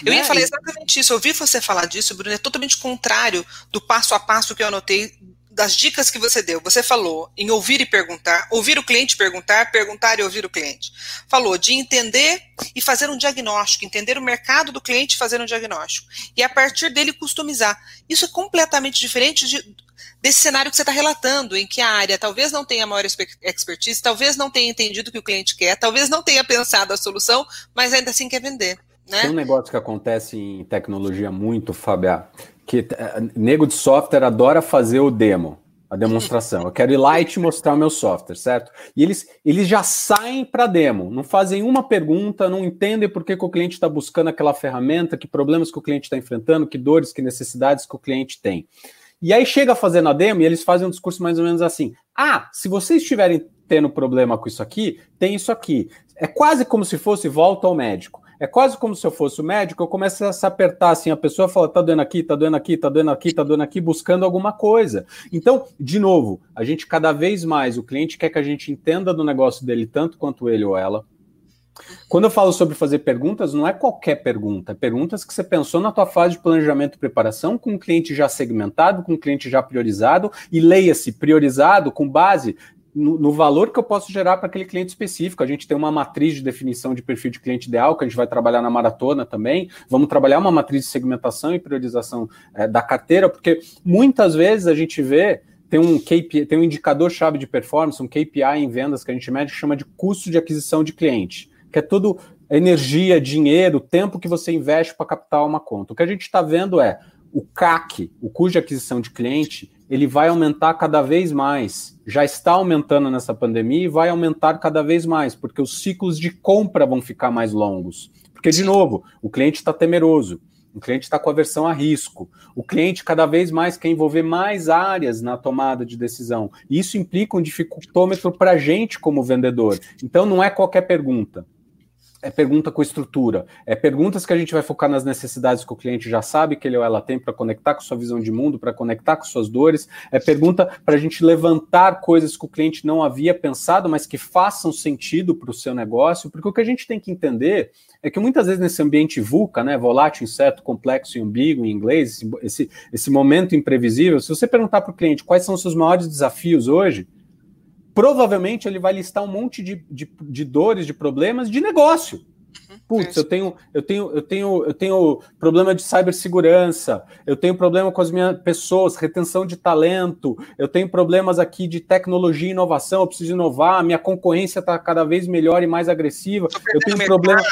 Eu né? ia falar exatamente isso. Eu ouvi você falar disso, Bruno, é totalmente contrário do passo a passo que eu anotei das dicas que você deu. Você falou em ouvir e perguntar, ouvir o cliente perguntar, perguntar e ouvir o cliente. Falou de entender e fazer um diagnóstico, entender o mercado do cliente e fazer um diagnóstico. E a partir dele customizar. Isso é completamente diferente de, desse cenário que você está relatando, em que a área talvez não tenha maior expertise, talvez não tenha entendido o que o cliente quer, talvez não tenha pensado a solução, mas ainda assim quer vender. Né? Tem um negócio que acontece em tecnologia muito, Fábio, que eh, nego de software adora fazer o demo. a demonstração. Eu quero ir lá e te mostrar o meu software, certo? E eles, eles já saem para demo, não fazem uma pergunta, não entendem por que, que o cliente está buscando aquela ferramenta, que problemas que o cliente está enfrentando, que dores, que necessidades que o cliente tem. E aí chega fazendo a demo e eles fazem um discurso mais ou menos assim: ah, se vocês estiverem tendo problema com isso aqui, tem isso aqui. É quase como se fosse volta ao médico. É quase como se eu fosse o médico, eu começo a se apertar assim, a pessoa fala, tá doendo aqui, tá doendo aqui, tá doendo aqui, tá doendo aqui, buscando alguma coisa. Então, de novo, a gente cada vez mais, o cliente quer que a gente entenda do negócio dele tanto quanto ele ou ela. Quando eu falo sobre fazer perguntas, não é qualquer pergunta, é perguntas que você pensou na tua fase de planejamento e preparação com um cliente já segmentado, com um cliente já priorizado, e leia-se priorizado com base no, no, valor que eu posso gerar para aquele cliente específico. A gente tem uma matriz de definição de perfil de cliente ideal, que a gente vai trabalhar na maratona também. Vamos trabalhar uma matriz de segmentação e priorização é, da carteira, porque muitas vezes a gente vê. Tem um, KPI, tem um indicador-chave de performance, um KPI em vendas que a gente mede que chama de custo de aquisição de cliente, que é tudo energia, dinheiro, tempo que você investe para captar uma conta. O que a gente está vendo é o CAC, o custo de aquisição de cliente, ele vai aumentar cada vez mais. Já está aumentando nessa pandemia e vai aumentar cada vez mais, porque os ciclos de compra vão ficar mais longos. Porque, de novo, o cliente está temeroso, o cliente está com aversão a risco, o cliente cada vez mais quer envolver mais áreas na tomada de decisão. E isso implica um dificultômetro para a gente como vendedor. Então, não é qualquer pergunta é pergunta com estrutura, é perguntas que a gente vai focar nas necessidades que o cliente já sabe que ele ou ela tem para conectar com sua visão de mundo, para conectar com suas dores, é pergunta para a gente levantar coisas que o cliente não havia pensado, mas que façam sentido para o seu negócio, porque o que a gente tem que entender é que muitas vezes nesse ambiente VUCA, né, volátil, incerto, complexo e ambíguo em inglês, esse, esse, momento imprevisível, se você perguntar para o cliente quais são os seus maiores desafios hoje, provavelmente ele vai listar um monte de, de, de dores, de problemas de negócio. Uhum. Putz, eu tenho, eu tenho, eu tenho, eu tenho problema de cibersegurança, eu tenho problema com as minhas pessoas, retenção de talento, eu tenho problemas aqui de tecnologia e inovação, eu preciso inovar, minha concorrência está cada vez melhor e mais agressiva, eu tenho problema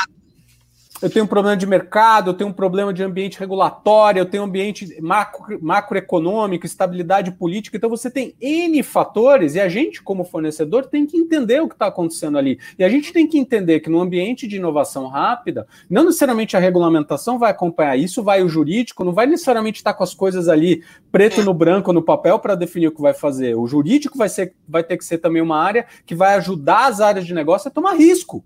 eu tenho um problema de mercado, eu tenho um problema de ambiente regulatório, eu tenho ambiente macro, macroeconômico, estabilidade política. Então você tem N fatores e a gente, como fornecedor, tem que entender o que está acontecendo ali. E a gente tem que entender que no ambiente de inovação rápida, não necessariamente a regulamentação vai acompanhar isso, vai o jurídico, não vai necessariamente estar com as coisas ali preto no branco no papel para definir o que vai fazer. O jurídico vai, ser, vai ter que ser também uma área que vai ajudar as áreas de negócio a tomar risco.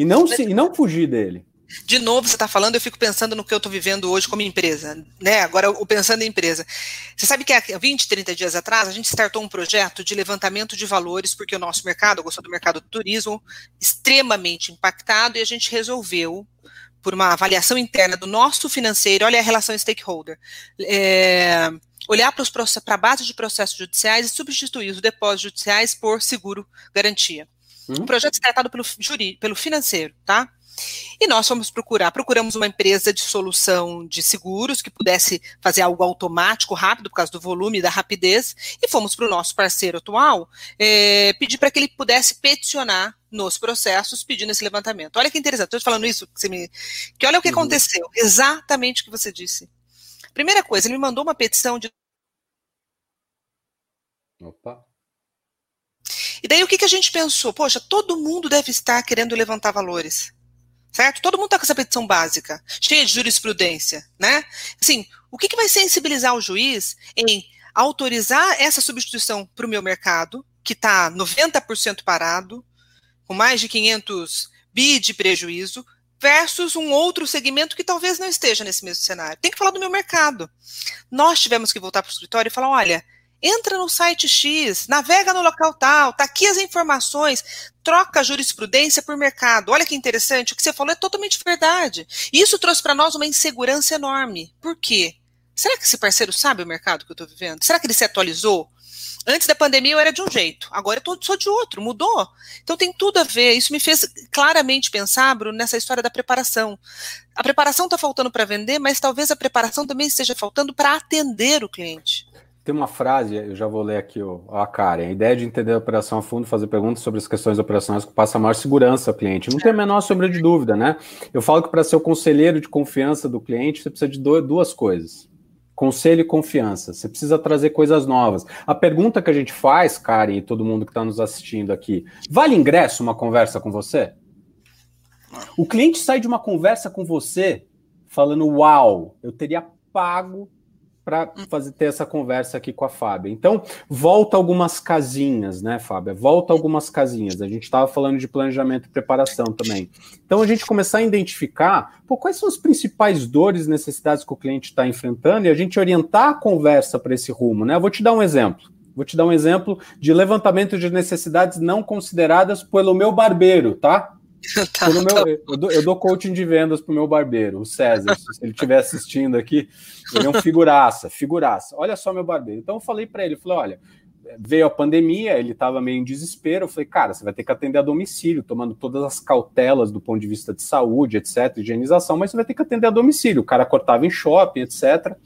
E não, se, e não fugir dele. De novo, você está falando, eu fico pensando no que eu estou vivendo hoje como empresa, né? Agora, o pensando em empresa. Você sabe que há 20, 30 dias atrás, a gente startou um projeto de levantamento de valores, porque o nosso mercado, eu gosto do mercado do turismo, extremamente impactado, e a gente resolveu, por uma avaliação interna do nosso financeiro, olha a relação stakeholder, é, olhar para a base de processos judiciais e substituir os depósitos judiciais por seguro garantia. Uhum. O projeto é tratado pelo, juri, pelo financeiro, tá? E nós fomos procurar, procuramos uma empresa de solução de seguros que pudesse fazer algo automático, rápido, por causa do volume e da rapidez, e fomos para o nosso parceiro atual é, pedir para que ele pudesse peticionar nos processos pedindo esse levantamento. Olha que interessante, estou falando isso, que, me, que olha o que uhum. aconteceu, exatamente o que você disse. Primeira coisa, ele me mandou uma petição de. Opa. E daí o que, que a gente pensou? Poxa, todo mundo deve estar querendo levantar valores. Certo? Todo mundo está com essa petição básica, cheia de jurisprudência, né? Assim, o que, que vai sensibilizar o juiz em autorizar essa substituição para o meu mercado, que está 90% parado, com mais de 500 bi de prejuízo, versus um outro segmento que talvez não esteja nesse mesmo cenário. Tem que falar do meu mercado. Nós tivemos que voltar para o escritório e falar: olha, entra no site X, navega no local tal, tá aqui as informações, troca jurisprudência por mercado. Olha que interessante, o que você falou é totalmente verdade. Isso trouxe para nós uma insegurança enorme. Por quê? Será que esse parceiro sabe o mercado que eu estou vivendo? Será que ele se atualizou? Antes da pandemia eu era de um jeito, agora eu tô, sou de outro, mudou. Então tem tudo a ver. Isso me fez claramente pensar, Bruno, nessa história da preparação. A preparação está faltando para vender, mas talvez a preparação também esteja faltando para atender o cliente. Tem uma frase, eu já vou ler aqui ó, a Karen. A ideia de entender a operação a fundo, fazer perguntas sobre as questões operacionais que passa maior segurança ao cliente. Não tem a menor sombra de dúvida, né? Eu falo que para ser o conselheiro de confiança do cliente, você precisa de duas coisas: Conselho e confiança. Você precisa trazer coisas novas. A pergunta que a gente faz, Karen e todo mundo que está nos assistindo aqui: vale ingresso uma conversa com você? O cliente sai de uma conversa com você falando: Uau, eu teria pago para fazer ter essa conversa aqui com a Fábia. Então, volta algumas casinhas, né, Fábia? Volta algumas casinhas. A gente estava falando de planejamento e preparação também. Então, a gente começar a identificar pô, quais são as principais dores e necessidades que o cliente está enfrentando e a gente orientar a conversa para esse rumo, né? Eu vou te dar um exemplo. Vou te dar um exemplo de levantamento de necessidades não consideradas pelo meu barbeiro, tá? tá, meu, tá. eu, dou, eu, dou, coaching de vendas pro meu barbeiro, o César. se ele estiver assistindo aqui, ele é um figuraça, figuraça. Olha só meu barbeiro. Então eu falei para ele, falei, olha, veio a pandemia, ele estava meio em desespero. Eu falei, cara, você vai ter que atender a domicílio, tomando todas as cautelas do ponto de vista de saúde, etc., higienização, mas você vai ter que atender a domicílio. O cara cortava em shopping, etc.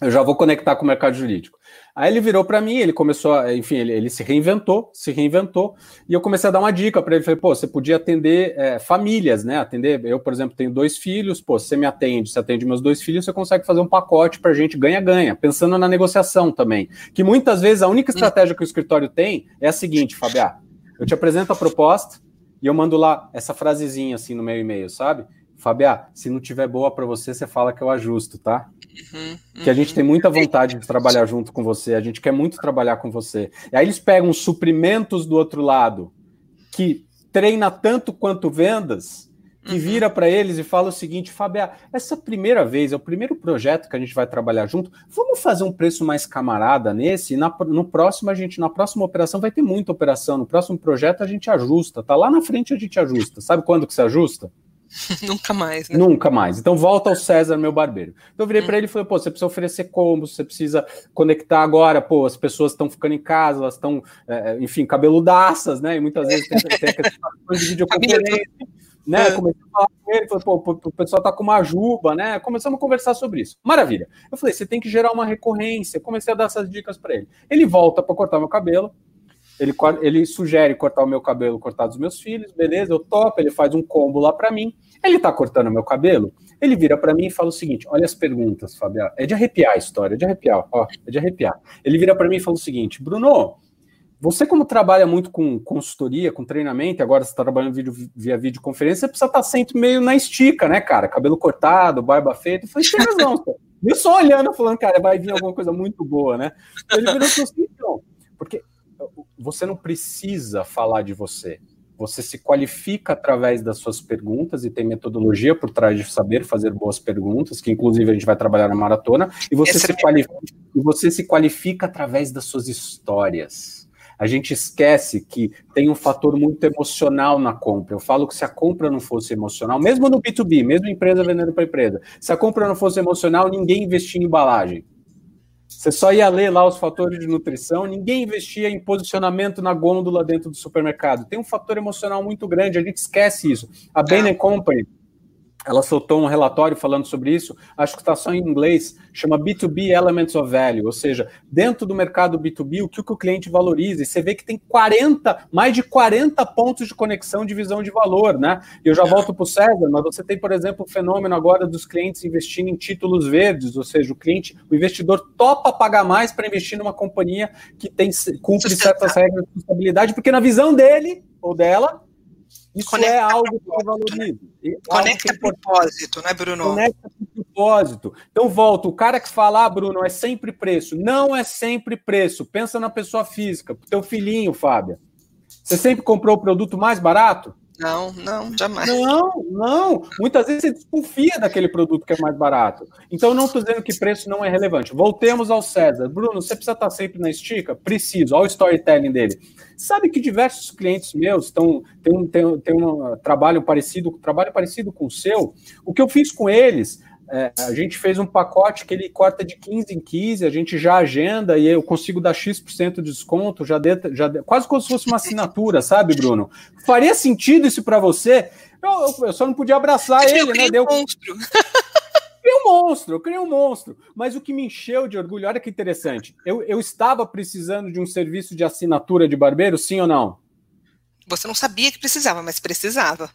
Eu já vou conectar com o mercado jurídico. Aí ele virou para mim, ele começou, a, enfim, ele, ele, se reinventou, se reinventou, e eu comecei a dar uma dica para ele. Falei, pô, você podia atender é, famílias, né? Atender, eu, por exemplo, tenho dois filhos, pô, você me atende, você atende meus dois filhos, você consegue fazer um pacote para gente ganha-ganha, pensando na negociação também. Que muitas vezes a única estratégia que o escritório tem é a seguinte, Fabiá, eu te apresento a proposta e eu mando lá essa frasezinha assim no meu e-mail, sabe? Fabiá, se não tiver boa para você, você fala que eu ajusto, tá? Uhum, Que a gente uhum. tem muita vontade de trabalhar junto com você, a gente quer muito trabalhar com você. E aí eles pegam suprimentos do outro lado, que treina tanto quanto vendas, que uhum. vira para eles e fala o seguinte: Fábio, essa primeira vez, é o primeiro projeto que a gente vai trabalhar junto, vamos fazer um preço mais camarada nesse, e na, no próximo a gente, na próxima operação vai ter muita operação, no próximo projeto a gente ajusta, tá? Lá na frente a gente ajusta. Sabe quando que se ajusta? Nunca mais, né? Nunca mais. Então volta ao César, meu barbeiro. Então eu virei hum. para ele e falei, pô, você precisa oferecer combos, você precisa conectar agora, pô, as pessoas estão ficando em casa, elas estão, é, enfim, cabeludaças, né? E muitas vezes tem, tem de videoconferência. né? É. Comecei a falar com ele, falei, pô, o pessoal tá com uma juba, né? Começamos a conversar sobre isso. Maravilha. Eu falei, você tem que gerar uma recorrência. Comecei a dar essas dicas para ele. Ele volta para cortar meu cabelo. Ele, ele sugere cortar o meu cabelo, cortar dos meus filhos, beleza, eu topo, ele faz um combo lá para mim. Ele tá cortando meu cabelo, ele vira para mim e fala o seguinte: olha as perguntas, Fabiano. É de arrepiar a história, é de arrepiar, ó, é de arrepiar. Ele vira para mim e fala o seguinte: Bruno, você, como trabalha muito com consultoria, com treinamento, agora você está trabalhando vídeo, via videoconferência, você precisa estar tá sempre meio na estica, né, cara? Cabelo cortado, barba feita. Eu falei, tem razão, Eu só olhando, falando, cara, vai vir alguma coisa muito boa, né? Ele virou assim, então, porque você não precisa falar de você. Você se qualifica através das suas perguntas e tem metodologia por trás de saber fazer boas perguntas, que inclusive a gente vai trabalhar na maratona, e você, se, é qualifica, e você se qualifica através das suas histórias. A gente esquece que tem um fator muito emocional na compra. Eu falo que se a compra não fosse emocional, mesmo no B2B, mesmo empresa vendendo para empresa, se a compra não fosse emocional, ninguém investia em embalagem. Você só ia ler lá os fatores de nutrição, ninguém investia em posicionamento na gôndola dentro do supermercado. Tem um fator emocional muito grande, a gente esquece isso. A Bain Company ela soltou um relatório falando sobre isso, acho que está só em inglês, chama B2B Elements of Value, ou seja, dentro do mercado B2B, o que o cliente valoriza, e você vê que tem 40, mais de 40 pontos de conexão de visão de valor, né? E eu já volto para o César, mas você tem, por exemplo, o fenômeno agora dos clientes investindo em títulos verdes, ou seja, o cliente, o investidor topa pagar mais para investir numa companhia que tem cumpre certas regras de responsabilidade, porque na visão dele ou dela, isso Conecta é algo que eu valorizo. Conecta é propósito, né, Bruno? Conecta propósito. Então, volta. O cara que fala, ah, Bruno, é sempre preço. Não é sempre preço. Pensa na pessoa física. Teu filhinho, Fábio. Você sempre comprou o produto mais barato? Não, não, jamais. Não, não. Muitas vezes você desconfia daquele produto que é mais barato. Então, não estou dizendo que preço não é relevante. Voltemos ao César. Bruno, você precisa estar sempre na estica? Preciso. Olha o storytelling dele. Sabe que diversos clientes meus estão têm um, têm, têm um trabalho parecido, trabalho parecido com o seu. O que eu fiz com eles é, a gente fez um pacote que ele corta de 15 em 15, a gente já agenda e eu consigo dar X% de desconto, já, de, já de, quase como se fosse uma assinatura, sabe, Bruno? Faria sentido isso para você? Eu, eu, só não podia abraçar ele, né? Deu... monstro. criei um monstro, eu criei um monstro. Mas o que me encheu de orgulho, olha que interessante. Eu, eu estava precisando de um serviço de assinatura de barbeiro, sim ou não? Você não sabia que precisava, mas precisava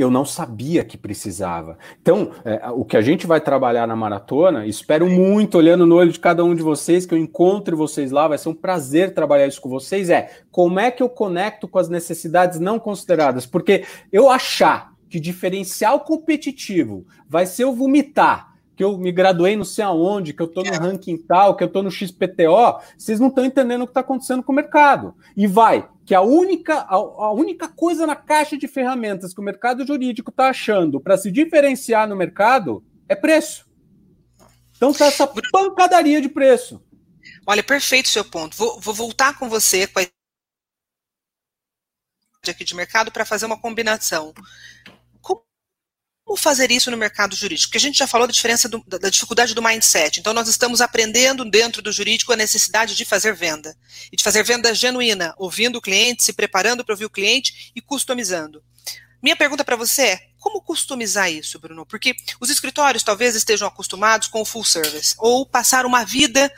eu não sabia que precisava. Então, é, o que a gente vai trabalhar na maratona, espero muito, olhando no olho de cada um de vocês, que eu encontre vocês lá, vai ser um prazer trabalhar isso com vocês, é como é que eu conecto com as necessidades não consideradas? Porque eu achar que diferencial competitivo vai ser eu vomitar que eu me graduei não sei aonde, que eu estou no ranking tal, que eu estou no XPTO, vocês não estão entendendo o que está acontecendo com o mercado. E vai, que a única, a, a, única coisa na caixa de ferramentas que o mercado jurídico está achando para se diferenciar no mercado é preço. Então tá essa pancadaria de preço. Olha, perfeito seu ponto. Vou, vou voltar com você com a aqui de mercado para fazer uma combinação. Como fazer isso no mercado jurídico? Porque a gente já falou da diferença do, da dificuldade do mindset. Então, nós estamos aprendendo dentro do jurídico a necessidade de fazer venda. E de fazer venda genuína, ouvindo o cliente, se preparando para ouvir o cliente e customizando. Minha pergunta para você é: como customizar isso, Bruno? Porque os escritórios talvez estejam acostumados com o full service, ou passar uma vida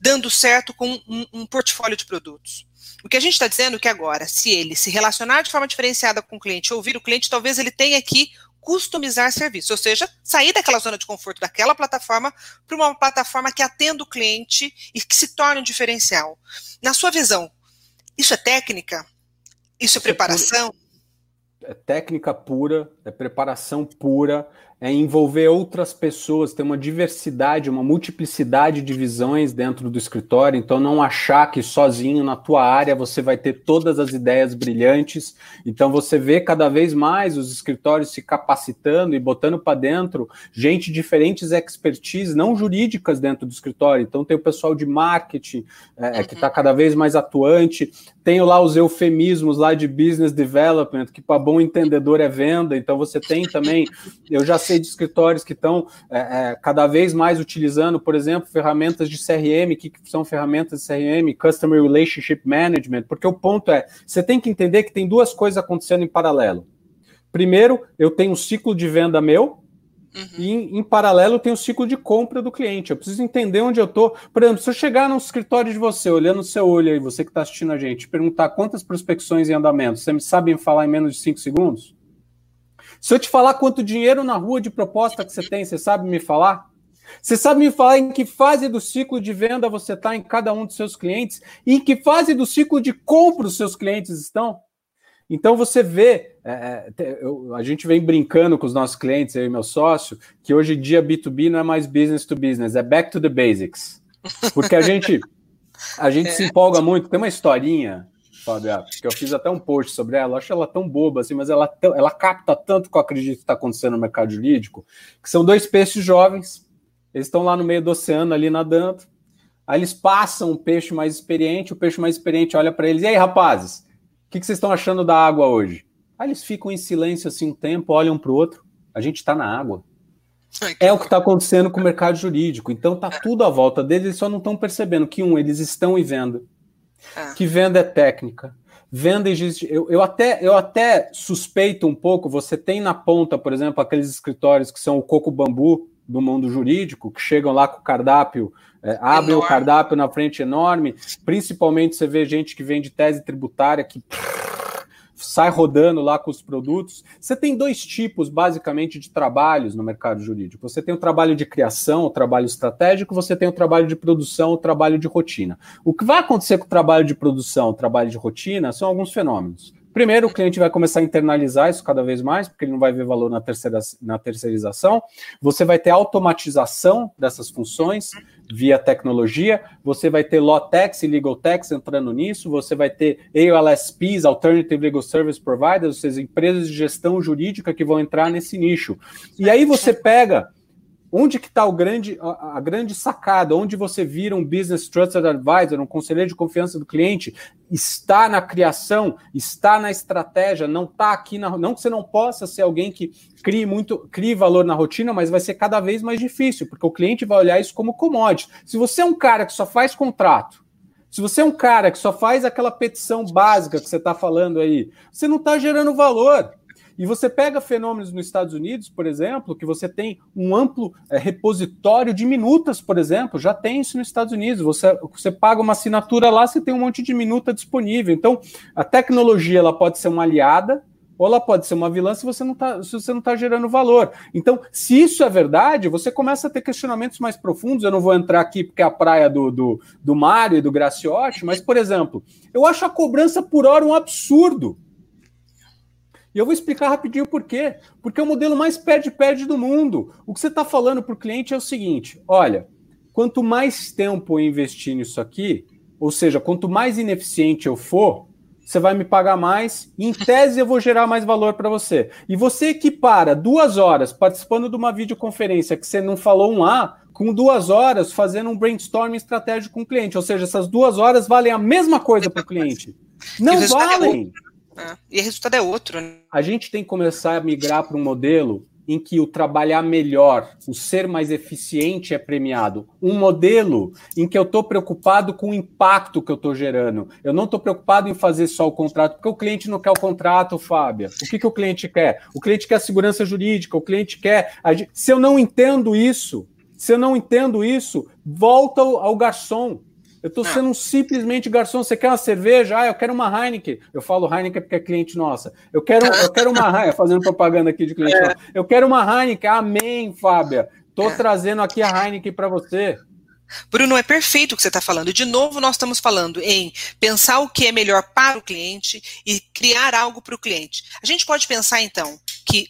dando certo com um, um portfólio de produtos. O que a gente está dizendo é que agora, se ele se relacionar de forma diferenciada com o cliente, ouvir o cliente, talvez ele tenha aqui customizar serviço, ou seja, sair daquela zona de conforto daquela plataforma para uma plataforma que atenda o cliente e que se torne um diferencial. Na sua visão, isso é técnica? Isso é, é preparação? É, técnica pura, é preparação pura, é envolver outras pessoas, ter uma diversidade, uma multiplicidade de visões dentro do escritório, então não achar que sozinho na tua área você vai ter todas as ideias brilhantes. Então você vê cada vez mais os escritórios se capacitando e botando para dentro gente de diferentes expertise, não jurídicas dentro do escritório. Então tem o pessoal de marketing é, que está cada vez mais atuante, tenho lá os eufemismos lá de business development, que para bom entendedor é venda. Então você tem também, eu já sei de escritórios que estão é, é, cada vez mais utilizando, por exemplo, ferramentas de CRM, que são ferramentas de CRM, Customer Relationship Management, porque o ponto é, você tem que entender que tem duas coisas acontecendo em paralelo. Primeiro, eu tenho um ciclo de venda meu, Uhum. E em, em, paralelo tem o ciclo de compra do cliente. Eu preciso entender onde eu estou. Por exemplo, se eu chegar no escritório de você, olhando o seu olho aí, você que está assistindo a gente, perguntar quantas prospecções em andamento, você me sabe falar em menos de 5 segundos? Se eu te falar quanto dinheiro na rua de proposta que você tem, você sabe me falar? Você sabe me falar em que fase do ciclo de venda você está em cada um dos seus clientes? E em que fase do ciclo de compra os seus clientes estão? Então você vê, é, é eu, a gente vem brincando com os nossos clientes, eu e meu sócio, que hoje em dia B2B não é mais business to business, é back to the basics. Porque a gente, a gente é. se empolga muito. Tem uma historinha, Que eu fiz até um post sobre ela, eu acho ela tão boba assim, mas ela, ela capta tanto que eu acredito que está acontecendo no mercado jurídico, que são dois peixes jovens, eles estão lá no meio do oceano ali nadando, aí eles passam um peixe mais experiente, o peixe mais experiente olha para eles, e aí rapazes, o que, que, vocês estão achando da água hoje? Aí eles ficam em silêncio assim um tempo, olham para o outro. A gente está na água. É o que está acontecendo com o mercado jurídico. Então tá tudo à volta deles, eles só não estão percebendo que um, eles estão em venda. Ah. Que venda é técnica. Venda existe. Eu, eu, até, eu até suspeito um pouco. Você tem na ponta, por exemplo, aqueles escritórios que são o coco bambu do mundo jurídico, que chegam lá com o cardápio é, abre o cardápio na frente enorme, principalmente você vê gente que vende tese tributária que sai rodando lá com os produtos. Você tem dois tipos, basicamente, de trabalhos no mercado jurídico. Você tem o trabalho de criação, o trabalho estratégico, você tem o trabalho de produção, o trabalho de rotina. O que vai acontecer com o trabalho de produção, o trabalho de rotina, são alguns fenômenos. Primeiro, o cliente vai começar a internalizar isso cada vez mais, porque ele não vai ver valor na, terceira, na terceirização. Você vai ter automatização dessas funções via tecnologia. Você vai ter Law Tax e Legal Tax entrando nisso. Você vai ter ALSPs, Alternative Legal Service Providers, ou seja, empresas de gestão jurídica que vão entrar nesse nicho. E aí você pega Onde que está o grande, a, a, grande sacada? Onde você vira um business trusted advisor, um conselheiro de confiança do cliente? Está na criação, está na estratégia, não está aqui na. Não que você não possa ser alguém que crie muito, crie valor na rotina, mas vai ser cada vez mais difícil, porque o cliente vai olhar isso como commodity. Se você é um cara que só faz contrato, se você é um cara que só faz aquela petição básica que você está falando aí, você não está gerando valor. E você pega fenômenos nos Estados Unidos, por exemplo, que você tem um amplo é, repositório de minutas, por exemplo, já tem isso nos Estados Unidos. Você, você paga uma assinatura lá, você tem um monte de minuta disponível. Então, a tecnologia ela pode ser uma aliada, ou ela pode ser uma vilã se você não está se você não tá gerando valor. Então, se isso é verdade, você começa a ter questionamentos mais profundos. Eu não vou entrar aqui porque é a praia do, do, do Mário e do Graciotti, mas, por exemplo, eu acho a cobrança por hora um absurdo. E eu vou explicar rapidinho por quê. Porque é o modelo mais perde-perde do mundo. O que você está falando para o cliente é o seguinte: olha, quanto mais tempo eu investir nisso aqui, ou seja, quanto mais ineficiente eu for, você vai me pagar mais, e em tese eu vou gerar mais valor para você. E você equipara duas horas participando de uma videoconferência que você não falou um A, com duas horas fazendo um brainstorming estratégico com o cliente. Ou seja, essas duas horas valem a mesma coisa para o cliente. Não valem! É E o resultado é outro. Né? A gente tem que começar a migrar para um modelo em que o trabalhar melhor, o ser mais eficiente é premiado. Um modelo em que eu estou preocupado com o impacto que eu estou gerando. Eu não estou preocupado em fazer só o contrato, porque o cliente não quer o contrato, Fábio. O que, que o cliente quer? O cliente quer segurança jurídica, o cliente quer. Se eu não entendo isso, se eu não entendo isso, volta ao garçom. Eu estou sendo simplesmente garçom. Você quer uma cerveja? Ah, eu quero uma Heineken. Eu falo Heineken porque é cliente nossa. Eu quero, eu quero uma Heineken, fazendo propaganda aqui de cliente é. Eu quero uma Heineken. Amém, Fábia. Estou é. trazendo aqui a Heineken para você. Bruno, é perfeito o que você está falando. De novo, nós estamos falando em pensar o que é melhor para o cliente e criar algo para o cliente. A gente pode pensar, então, que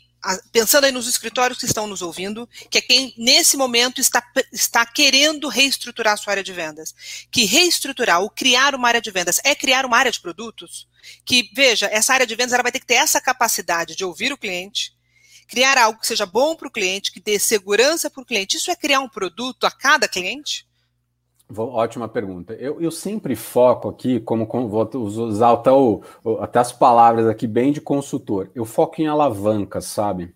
pensando aí nos escritórios que estão nos ouvindo, que é quem nesse momento está, está querendo reestruturar a sua área de vendas. Que reestruturar ou criar uma área de vendas é criar uma área de produtos. Que, veja, essa área de vendas ela vai ter que ter essa capacidade de ouvir o cliente, criar algo que seja bom para o cliente, que dê segurança para o cliente. Isso é criar um produto a cada cliente? Ótima pergunta. Eu, eu sempre foco aqui, como, como vou usar até, o, até as palavras aqui bem de consultor, eu foco em alavancas, sabe?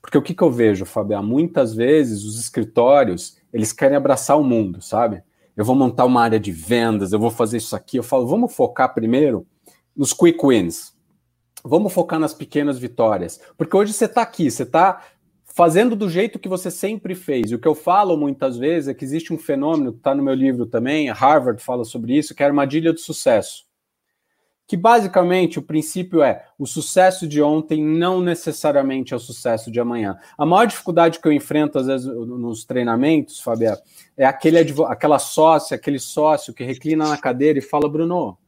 Porque o que, que eu vejo, Fabiano? Muitas vezes os escritórios, eles querem abraçar o mundo, sabe? Eu vou montar uma área de vendas, eu vou fazer isso aqui. Eu falo, vamos focar primeiro nos quick wins. Vamos focar nas pequenas vitórias. Porque hoje você está aqui, você está fazendo do jeito que você sempre fez. E o que eu falo muitas vezes é que existe um fenômeno, está no meu livro também, Harvard fala sobre isso, que é a armadilha do sucesso. Que basicamente o princípio é o sucesso de ontem não necessariamente é o sucesso de amanhã. A maior dificuldade que eu enfrento, às vezes, nos treinamentos, Fabiano, é aquele, aquela sócia, aquele sócio que reclina na cadeira e fala, Bruno,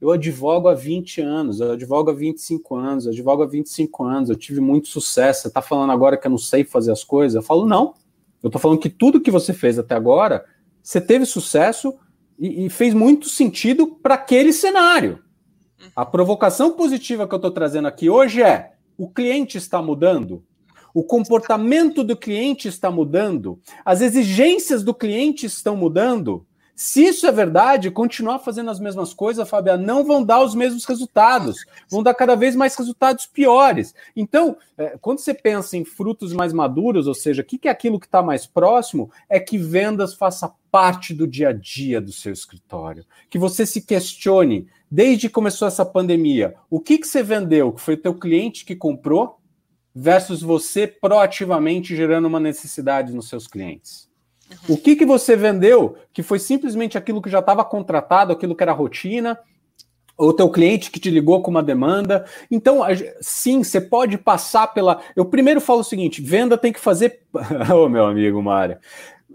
eu advogo há 20 anos, eu advogo há 25 anos, eu advogo há 25 anos, eu tive muito sucesso. Você está falando agora que eu não sei fazer as coisas? Eu falo, não. Eu estou falando que tudo que você fez até agora, você teve sucesso e, e fez muito sentido para aquele cenário. A provocação positiva que eu estou trazendo aqui hoje é: o cliente está mudando, o comportamento do cliente está mudando, as exigências do cliente estão mudando. Se isso é verdade, continuar fazendo as mesmas coisas, Fabiana, não vão dar os mesmos resultados, vão dar cada vez mais resultados piores. Então, é, quando você pensa em frutos mais maduros, ou seja, o que é aquilo que está mais próximo, é que vendas faça parte do dia a dia do seu escritório. Que você se questione, desde que começou essa pandemia, o que, que você vendeu, que foi o teu cliente que comprou, versus você proativamente gerando uma necessidade nos seus clientes. Uhum. O que, que você vendeu que foi simplesmente aquilo que já estava contratado, aquilo que era rotina, ou teu cliente que te ligou com uma demanda. Então, sim, você pode passar pela. Eu primeiro falo o seguinte: venda tem que fazer. Ô, oh, meu amigo Mário.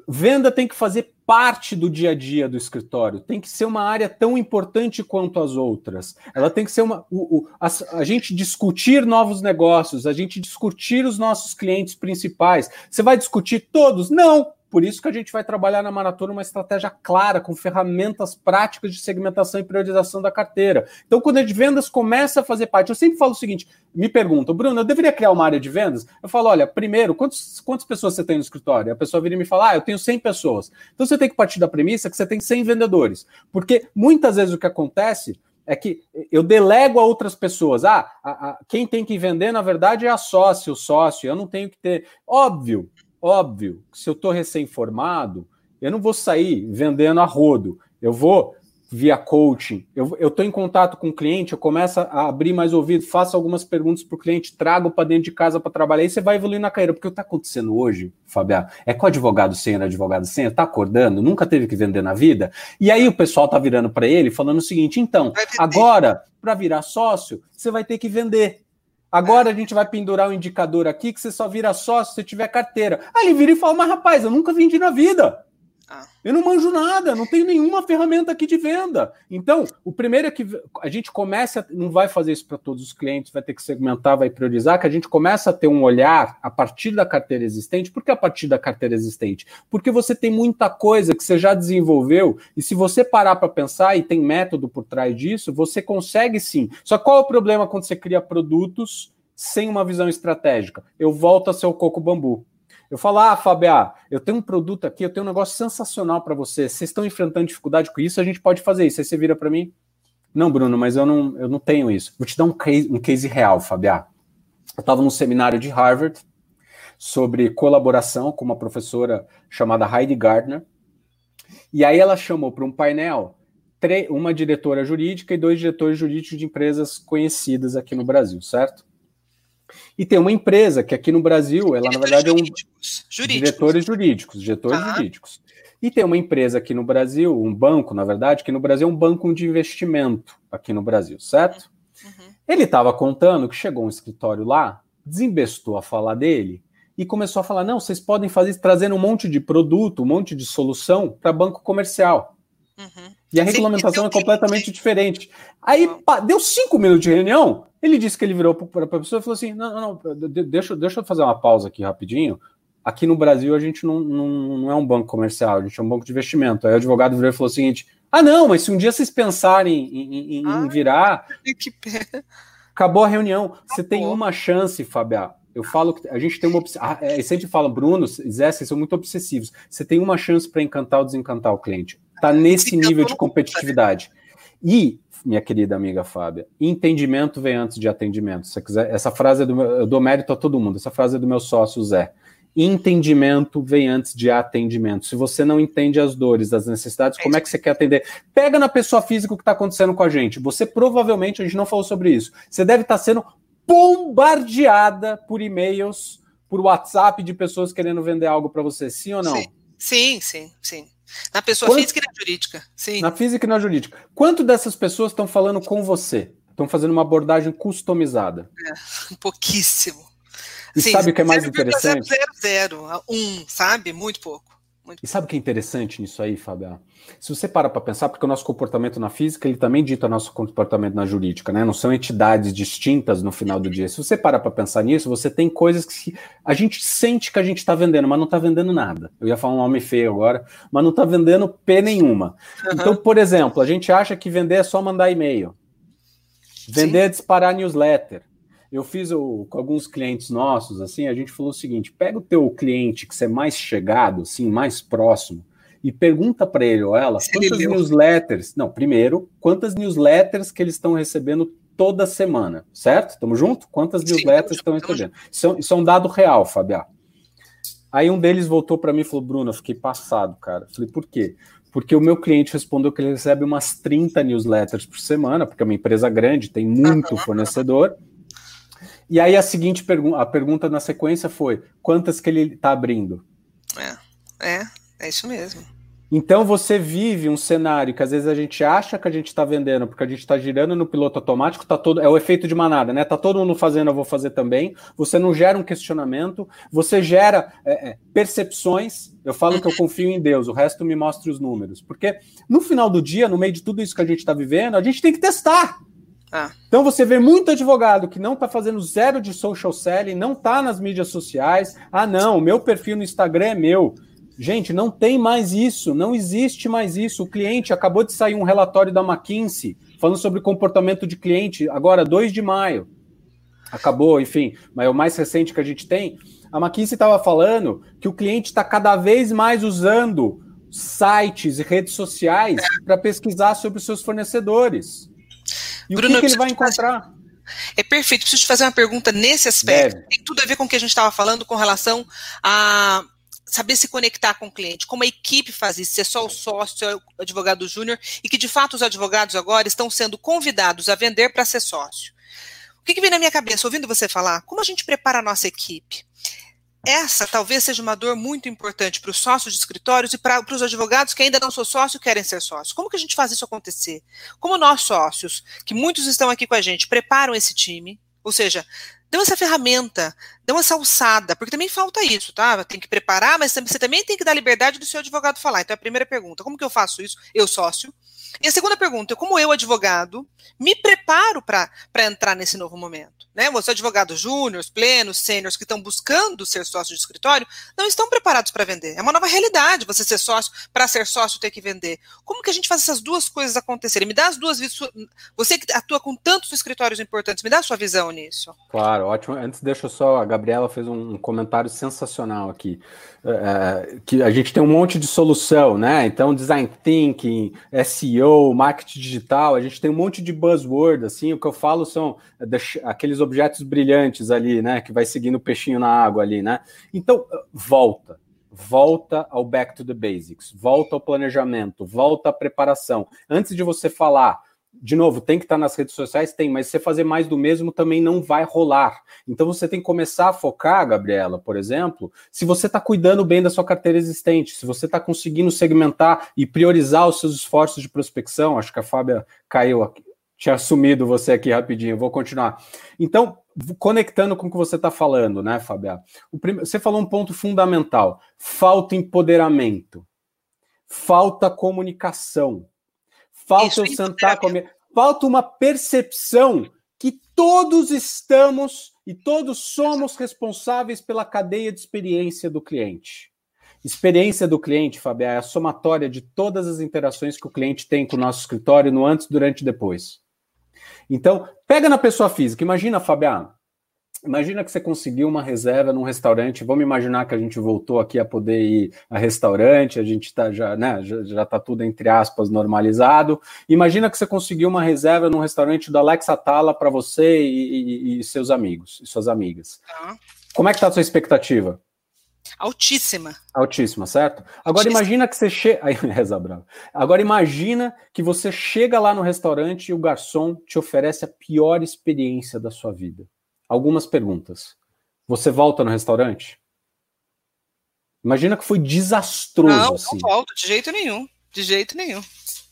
Venda tem que fazer parte do dia a dia do escritório, tem que ser uma área tão importante quanto as outras. Ela tem que ser uma. O, o, a, a, gente discutir novos negócios, a gente discutir os nossos clientes principais. Você vai discutir todos? Não! Por isso que a gente vai trabalhar na maratona uma estratégia clara, com ferramentas práticas de segmentação e priorização da carteira. Então, quando a de vendas começa a fazer parte, eu sempre falo o seguinte: me perguntam, Bruno, eu deveria criar uma área de vendas? Eu falo, olha, primeiro, quantos, quantas pessoas você tem no escritório? A pessoa vira e me fala, ah, eu tenho 100 pessoas. Então, você tem que partir da premissa que você tem 100 vendedores. Porque muitas vezes o que acontece é que eu delego a outras pessoas. Ah, a, a, quem tem que vender, na verdade, é a sócio, o sócio. Eu não tenho que ter. Óbvio, Óbvio que se eu estou recém-formado, eu não vou sair vendendo a rodo. Eu vou via coaching. Eu estou em contato com o cliente, eu começo a abrir mais ouvido, faço algumas perguntas para o cliente, trago para dentro de casa para trabalhar, e você vai evoluir na carreira. Porque o que está acontecendo hoje, Fabiano, é com advogado sênior, advogado sênior, está acordando, nunca teve que vender na vida, e aí o pessoal está virando para ele falando o seguinte: então, agora, para virar sócio, você vai ter que vender. Agora a gente vai pendurar um indicador aqui que você só vira sócio se tiver carteira. Aí ele vira e fala, mas rapaz, eu nunca vendi na vida. Ah. Eu não manjo nada, não tenho nenhuma ferramenta aqui de venda. Então, o primeiro é que a gente começa, não vai fazer isso para todos os clientes, vai ter que segmentar, vai priorizar, que a gente começa a ter um olhar a partir da carteira existente. Por que a partir da carteira existente? Porque você tem muita coisa que você já desenvolveu, e se você parar para pensar e tem método por trás disso, você consegue sim. Só qual é o problema quando você cria produtos sem uma visão estratégica? Eu volto a ser o coco bambu. Eu falo, ah, Fábio, eu tenho um produto aqui, eu tenho um negócio sensacional para você. Vocês estão enfrentando dificuldade com isso, a gente pode fazer isso. Aí você vira para mim, não, Bruno, mas eu não, eu não tenho isso. Vou te dar um case, um case real, Fábio. Eu estava num seminário de Harvard sobre colaboração com uma professora chamada Heidi Gardner. E aí ela chamou para um painel uma diretora jurídica e dois diretores jurídicos de empresas conhecidas aqui no Brasil, certo? E tem uma empresa que aqui no Brasil, ela na verdade é um jurídicos. diretores jurídicos, diretores ah. jurídicos. E tem uma empresa aqui no Brasil, um banco, na verdade, que no Brasil é um banco de investimento aqui no Brasil, certo? Uhum. Ele estava contando que chegou um escritório lá, desembestou a falar dele e começou a falar: não, vocês podem fazer isso trazendo um monte de produto, um monte de solução para banco comercial. Uhum. E a regulamentação Sim, é completamente diferente. Aí pá, deu cinco minutos de reunião, ele disse que ele virou para a pessoa e falou assim: não, não, não, deixa, deixa eu fazer uma pausa aqui rapidinho. Aqui no Brasil a gente não, não, não é um banco comercial, a gente é um banco de investimento. Aí o advogado virou e falou o seguinte: ah, não, mas se um dia vocês pensarem em, em, em virar. Acabou a reunião. Você tem uma chance, Fabiá. Eu falo que a gente tem uma. Ah, é, sempre fala, Bruno, Zé, vocês são muito obsessivos. Você tem uma chance para encantar ou desencantar o cliente. Está nesse nível de competitividade. E minha querida amiga Fábia. Entendimento vem antes de atendimento. Se quiser, essa frase é do meu, eu dou mérito a todo mundo. Essa frase é do meu sócio Zé. Entendimento vem antes de atendimento. Se você não entende as dores, as necessidades, como é que você quer atender? Pega na pessoa física o que está acontecendo com a gente. Você provavelmente, a gente não falou sobre isso, você deve estar tá sendo bombardeada por e-mails, por WhatsApp de pessoas querendo vender algo para você, sim ou não? Sim, sim, sim. sim. Na pessoa Quanto... física e na jurídica, sim. Na física e na jurídica. Quanto dessas pessoas estão falando com você? Estão fazendo uma abordagem customizada? É, pouquíssimo. E sim, sabe o que é mais interessante? 0,001, um, sabe? Muito pouco. Muito e sabe o que é interessante nisso aí, Fábio? Se você para para pensar, porque o nosso comportamento na física, ele também dita nosso comportamento na jurídica, né? Não são entidades distintas no final do dia. Se você para para pensar nisso, você tem coisas que a gente sente que a gente está vendendo, mas não está vendendo nada. Eu ia falar um nome feio agora, mas não está vendendo P nenhuma. Uhum. Então, por exemplo, a gente acha que vender é só mandar e-mail. Vender Sim. é disparar newsletter. Eu fiz o, com alguns clientes nossos, assim, a gente falou o seguinte: pega o teu cliente que você é mais chegado, assim, mais próximo, e pergunta para ele ou ela quantas newsletters. Não, primeiro, quantas newsletters que eles estão recebendo toda semana, certo? Estamos junto? Quantas Sim, newsletters estão recebendo? Isso, é isso é um dado real, Fabiá. Aí um deles voltou para mim e falou: Bruno, eu fiquei passado, cara. falei, por quê? Porque o meu cliente respondeu que ele recebe umas 30 newsletters por semana, porque é uma empresa grande, tem muito fornecedor. E aí a seguinte pergunta, a pergunta na sequência foi: quantas que ele está abrindo? É, é, é isso mesmo. Então você vive um cenário que às vezes a gente acha que a gente está vendendo porque a gente está girando no piloto automático, tá todo é o efeito de manada, né? Tá todo mundo fazendo, eu vou fazer também. Você não gera um questionamento, você gera é, é, percepções. Eu falo que eu uhum. confio em Deus, o resto me mostra os números, porque no final do dia, no meio de tudo isso que a gente está vivendo, a gente tem que testar. Ah. Então você vê muito advogado que não está fazendo zero de social selling, não está nas mídias sociais. Ah, não, meu perfil no Instagram é meu. Gente, não tem mais isso, não existe mais isso. O cliente acabou de sair um relatório da McKinsey falando sobre comportamento de cliente, agora 2 de maio. Acabou, enfim, mas é o mais recente que a gente tem. A McKinsey estava falando que o cliente está cada vez mais usando sites e redes sociais para pesquisar sobre os seus fornecedores. E Bruno, o que, que ele vai encontrar? Fazer... É perfeito. Preciso te fazer uma pergunta nesse aspecto. Deve. Tem tudo a ver com o que a gente estava falando com relação a saber se conectar com o cliente, como a equipe faz isso, se é só o sócio, se é o advogado júnior, e que de fato os advogados agora estão sendo convidados a vender para ser sócio. O que, que vem na minha cabeça, ouvindo você falar? Como a gente prepara a nossa equipe? Essa talvez seja uma dor muito importante para os sócios de escritórios e para os advogados que ainda não são sócios e querem ser sócios. Como que a gente faz isso acontecer? Como nós sócios, que muitos estão aqui com a gente, preparam esse time, ou seja, dão essa ferramenta, dão essa alçada, porque também falta isso, tá? Tem que preparar, mas você também tem que dar liberdade do seu advogado falar. Então, é a primeira pergunta, como que eu faço isso? Eu, sócio. E a segunda pergunta, como eu, advogado, me preparo para entrar nesse novo momento? Né? Você, advogado júnior, plenos, sêniores que estão buscando ser sócio de escritório, não estão preparados para vender. É uma nova realidade você ser sócio, para ser sócio ter que vender. Como que a gente faz essas duas coisas acontecerem? Me dá as duas visões. Você que atua com tantos escritórios importantes, me dá a sua visão nisso. Claro, ótimo. Antes, deixa só, a Gabriela fez um comentário sensacional aqui. É, que a gente tem um monte de solução, né? Então, design thinking, SEO, marketing digital, a gente tem um monte de buzzword, assim, o que eu falo são aqueles objetos brilhantes ali, né? Que vai seguindo o peixinho na água ali, né? Então, volta. Volta ao back to the basics, volta ao planejamento, volta à preparação. Antes de você falar, de novo, tem que estar nas redes sociais? Tem, mas você fazer mais do mesmo também não vai rolar. Então você tem que começar a focar, Gabriela, por exemplo, se você está cuidando bem da sua carteira existente, se você está conseguindo segmentar e priorizar os seus esforços de prospecção. Acho que a Fábia caiu aqui. Tinha assumido você aqui rapidinho, vou continuar. Então, conectando com o que você está falando, né, Fábia? Você falou um ponto fundamental: falta empoderamento, falta comunicação. Falta Isso, eu sentar com a. Falta uma percepção que todos estamos e todos somos responsáveis pela cadeia de experiência do cliente. Experiência do cliente, Fabio, é a somatória de todas as interações que o cliente tem com o nosso escritório no antes, durante e depois. Então, pega na pessoa física. Imagina, Fabiano, Imagina que você conseguiu uma reserva num restaurante. Vamos imaginar que a gente voltou aqui a poder ir a restaurante, a gente tá já, né, já, já tá tudo entre aspas normalizado. Imagina que você conseguiu uma reserva num restaurante do Alex Atala para você e, e, e, seus amigos e suas amigas. Tá. Como é que tá a sua expectativa? Altíssima. Altíssima, certo? Agora Altíssima. imagina que você chega. Reza brava. Agora imagina que você chega lá no restaurante e o garçom te oferece a pior experiência da sua vida algumas perguntas. Você volta no restaurante? Imagina que foi desastroso. Não, assim. não volto, de jeito nenhum. De jeito nenhum.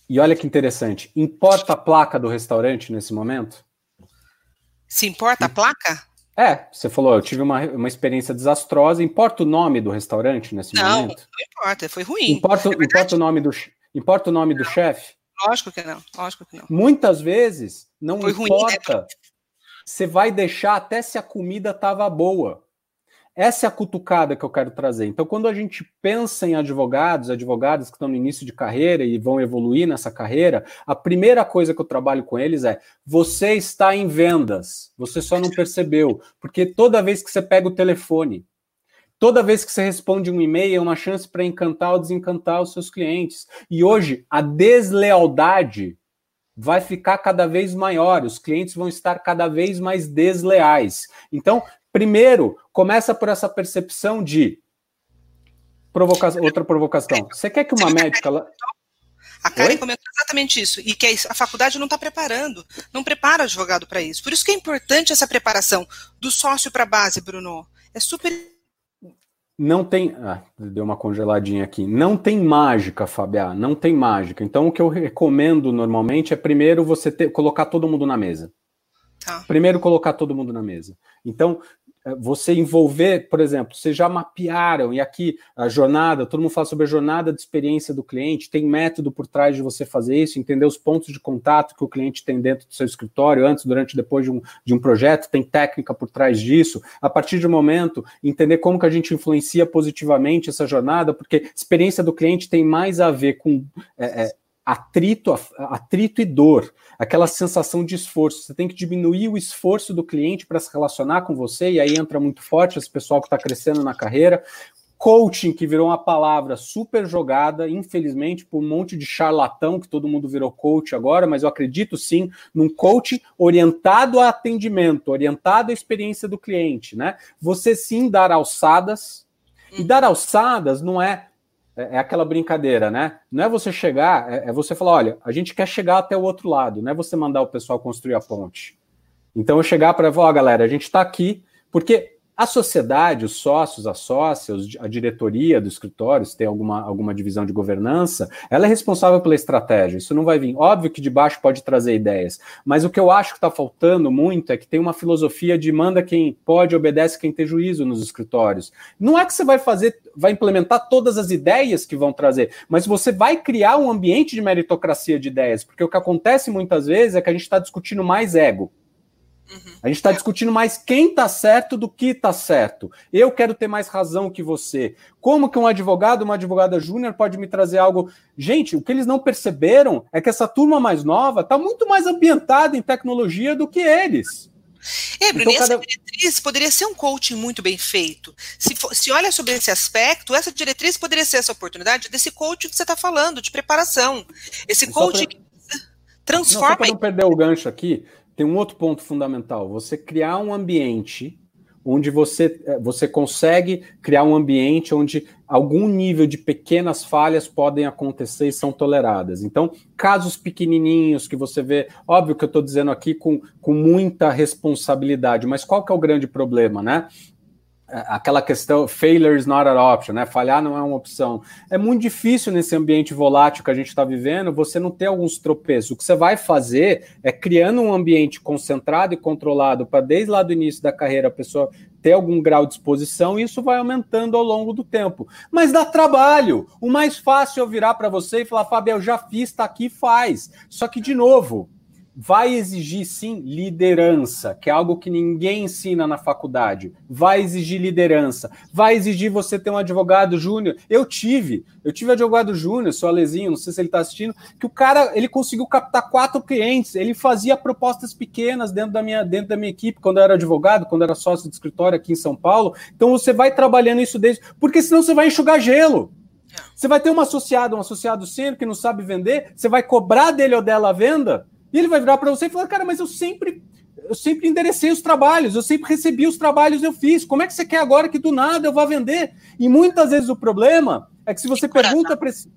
E olha que interessante. Importa a placa do restaurante nesse momento? Se importa a placa? É, você falou, eu tive uma, uma experiência desastrosa. Importa o nome do restaurante nesse não, momento? Não, importa, foi ruim. Importa, importa o nome do, importa o nome do chefe? Lógico que não, lógico que não. Muitas vezes não foi importa. Ruim, né? Você vai deixar até se a comida estava boa. Essa é a cutucada que eu quero trazer. Então, quando a gente pensa em advogados, advogadas que estão no início de carreira e vão evoluir nessa carreira, a primeira coisa que eu trabalho com eles é: você está em vendas, você só não percebeu. Porque toda vez que você pega o telefone, toda vez que você responde um e-mail, é uma chance para encantar ou desencantar os seus clientes. E hoje, a deslealdade vai ficar cada vez maior, os clientes vão estar cada vez mais desleais. Então, primeiro, começa por essa percepção de provoca outra provocação. Você quer que uma médica a Karen Oi? comentou exatamente isso, e que a faculdade não está preparando, não prepara o advogado para isso. Por isso que é importante essa preparação do sócio para a base, Bruno. É super não tem. Ah, deu uma congeladinha aqui. Não tem mágica, Fabiá, não tem mágica. Então, o que eu recomendo normalmente é primeiro você ter, colocar todo mundo na mesa. Tá. Primeiro, colocar todo mundo na mesa. Então, você envolver, por exemplo, vocês já mapearam, e aqui a jornada, todo mundo fala sobre a jornada de experiência do cliente, tem método por trás de você fazer isso, entender os pontos de contato que o cliente tem dentro do seu escritório, antes, durante, depois de um, de um projeto, tem técnica por trás disso. A partir de um momento, entender como que a gente influencia positivamente essa jornada, porque experiência do cliente tem mais a ver com é, é, atrito, atrito e dor, aquela sensação de esforço. Você tem que diminuir o esforço do cliente para se relacionar com você, e aí entra muito forte esse pessoal que está crescendo na carreira. Coaching, que virou uma palavra super jogada, infelizmente, por um monte de charlatão, que todo mundo virou coach agora, mas eu acredito sim num coaching orientado a atendimento, orientado à experiência do cliente, né? Você sim dar alçadas, e dar alçadas não é é, é, aquela brincadeira, né? Não é você chegar, é, é, você falar, olha, a gente quer chegar até o outro lado, não é você mandar o pessoal construir a ponte. Então eu chegar para falar, ó, galera, a gente está aqui, porque a sociedade, os sócios, as sócias, a diretoria do escritório, se tem alguma, alguma divisão de governança, ela é responsável pela estratégia. Isso não vai vir. Óbvio que de baixo pode trazer ideias, mas o que eu acho que está faltando muito é que tem uma filosofia de manda quem pode, obedece quem tem juízo nos escritórios. Não é que você vai fazer, vai implementar todas as ideias que vão trazer, mas você vai criar um ambiente de meritocracia de ideias, porque o que acontece muitas vezes é que a gente está discutindo mais ego. Uhum. A gente está discutindo mais quem está certo do que está certo. Eu quero ter mais razão que você. Como que um advogado, uma advogada júnior pode me trazer algo? Gente, o que eles não perceberam é que essa turma mais nova está muito mais ambientada em tecnologia do que eles. É, Bruno, então, essa cada... diretriz poderia ser um coaching muito bem feito. Se, for, se olha sobre esse aspecto, essa diretriz poderia ser essa oportunidade desse coaching que você está falando, de preparação. Esse coaching pra... que transforma. Não, só para não perder o gancho aqui, tem um outro ponto fundamental: você criar um ambiente onde você, eh, você consegue criar um ambiente onde algum nível de pequenas falhas podem acontecer e são toleradas. Então, casos pequenininhos que você vê, óbvio que eu estou dizendo aqui com, com muita responsabilidade, mas qual que é o grande problema, né? Aquela questão failure is not an option, né? Falhar não é uma opção. É muito difícil nesse ambiente volátil que a gente está vivendo, você não ter alguns tropeços. O que você vai fazer é criando um ambiente concentrado e controlado para desde lá do início da carreira a pessoa ter algum grau de exposição e isso vai aumentando ao longo do tempo. Mas dá trabalho. O mais fácil é eu virar para você e falar, Fábio, eu já fiz, tá aqui, faz. Só que de novo, vai exigir sim liderança, que é algo que ninguém ensina na faculdade. Vai exigir liderança, vai exigir você ter um advogado júnior. Eu tive, eu tive advogado júnior, sou Alezinho, não sei se ele está assistindo, que o cara ele conseguiu captar quatro clientes, ele fazia propostas pequenas dentro da minha dentro da minha equipe quando eu era advogado, quando eu era sócio de escritório aqui em São Paulo. Então você vai trabalhando isso desde, porque senão você vai enxugar gelo. Você vai ter um associado, um associado sênior que não sabe vender, você vai cobrar dele ou dela a venda, e ele vai virar para você e falar: Cara, mas eu sempre eu sempre enderecei os trabalhos, eu sempre recebi os trabalhos, eu fiz. Como é que você quer agora que do nada eu vá vender? E muitas vezes o problema é que se você pergunta para esse,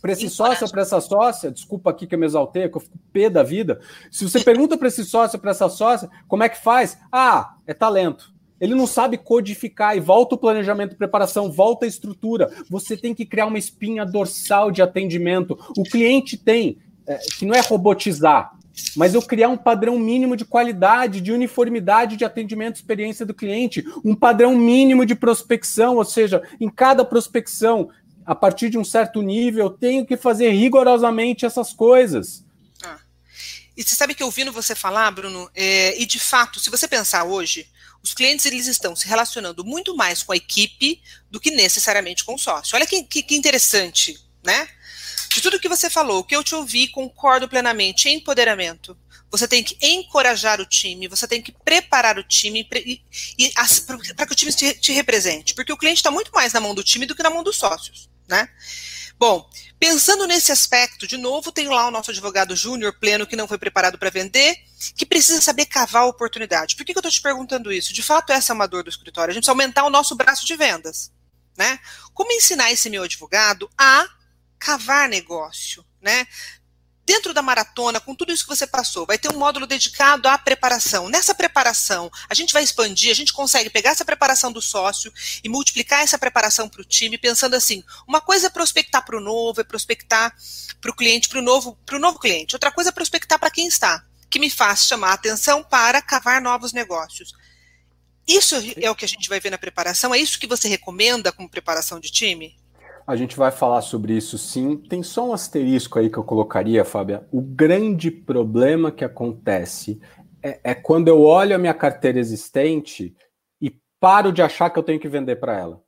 para esse sócio, para essa sócia, desculpa aqui que eu me exaltei, que eu fico pé da vida. Se você pergunta para esse sócio, para essa sócia, como é que faz? Ah, é talento. Ele não sabe codificar e volta o planejamento preparação, volta a estrutura. Você tem que criar uma espinha dorsal de atendimento. O cliente tem que não é robotizar, mas eu criar um padrão mínimo de qualidade, de uniformidade de atendimento experiência do cliente, um padrão mínimo de prospecção, ou seja, em cada prospecção, a partir de um certo nível, eu tenho que fazer rigorosamente essas coisas. Ah. E você sabe que ouvindo você falar, Bruno, é, e de fato, se você pensar hoje, os clientes eles estão se relacionando muito mais com a equipe do que necessariamente com o sócio. Olha que, que, que interessante, né? De tudo que você falou, que eu te ouvi, concordo plenamente. Empoderamento. Você tem que encorajar o time, você tem que preparar o time para que o time te, te represente. Porque o cliente está muito mais na mão do time do que na mão dos sócios, né? Bom, pensando nesse aspecto, de novo, tem lá o nosso advogado júnior pleno que não foi preparado para vender, que precisa saber cavar a oportunidade. Por que, que eu estou te perguntando isso? De fato, essa é uma dor do escritório. A gente precisa aumentar o nosso braço de vendas. Né? Como ensinar esse meu advogado a cavar negócio, né? Dentro da maratona, com tudo isso que você passou, vai ter um módulo dedicado à preparação. Nessa preparação, a gente vai expandir, a gente consegue pegar essa preparação do sócio e multiplicar essa preparação para o time, pensando assim: uma coisa é prospectar para o novo, é prospectar para o cliente, para o novo, novo cliente. Outra coisa é prospectar para quem está, que me faz chamar a atenção para cavar novos negócios. Isso é o que a gente vai ver na preparação? É isso que você recomenda como preparação de time? A gente vai falar sobre isso sim. Tem só um asterisco aí que eu colocaria, Fábia. O grande problema que acontece é, é quando eu olho a minha carteira existente e paro de achar que eu tenho que vender para ela.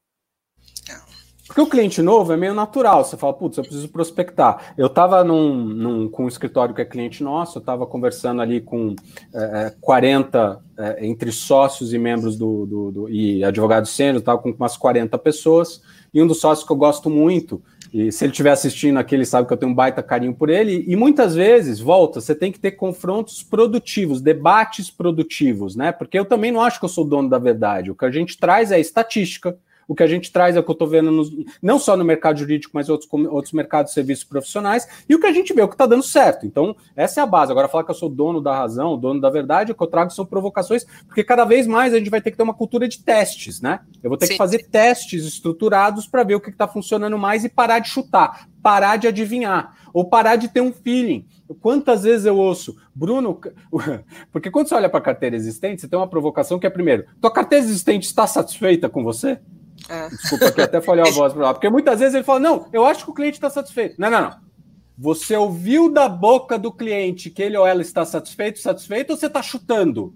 Porque o cliente novo é meio natural. Você fala, putz, eu preciso prospectar. Eu estava num, num, com um escritório que é cliente nosso, eu estava conversando ali com é, 40 é, entre sócios e membros do, do, do e advogados sênior, estava com umas 40 pessoas. E um dos sócios que eu gosto muito, e se ele estiver assistindo aqui, ele sabe que eu tenho um baita carinho por ele. E muitas vezes, volta, você tem que ter confrontos produtivos, debates produtivos, né? Porque eu também não acho que eu sou dono da verdade. O que a gente traz é estatística, O que a gente traz é o que eu estou vendo, nos, não só no mercado jurídico, mas outros, outros mercados de serviços profissionais, e o que a gente vê, o que está dando certo. Então, essa é a base. Agora, falar que eu sou dono da razão, dono da verdade, o que eu trago são provocações, porque cada vez mais a gente vai ter que ter uma cultura de testes, né? Eu vou ter sim, que fazer testes estruturados para ver o que está funcionando mais e parar de chutar, parar de adivinhar, ou parar de ter um feeling. Quantas vezes eu ouço, Bruno, porque quando você olha para a carteira existente, você tem uma provocação que é primeiro, tua carteira existente está satisfeita com você? É. Desculpa que até falhei a voz para lá, porque muitas vezes ele fala, não, eu acho que o cliente está satisfeito. Não, não, não. Você ouviu da boca do cliente que ele ou ela está satisfeito, satisfeito, ou você está chutando?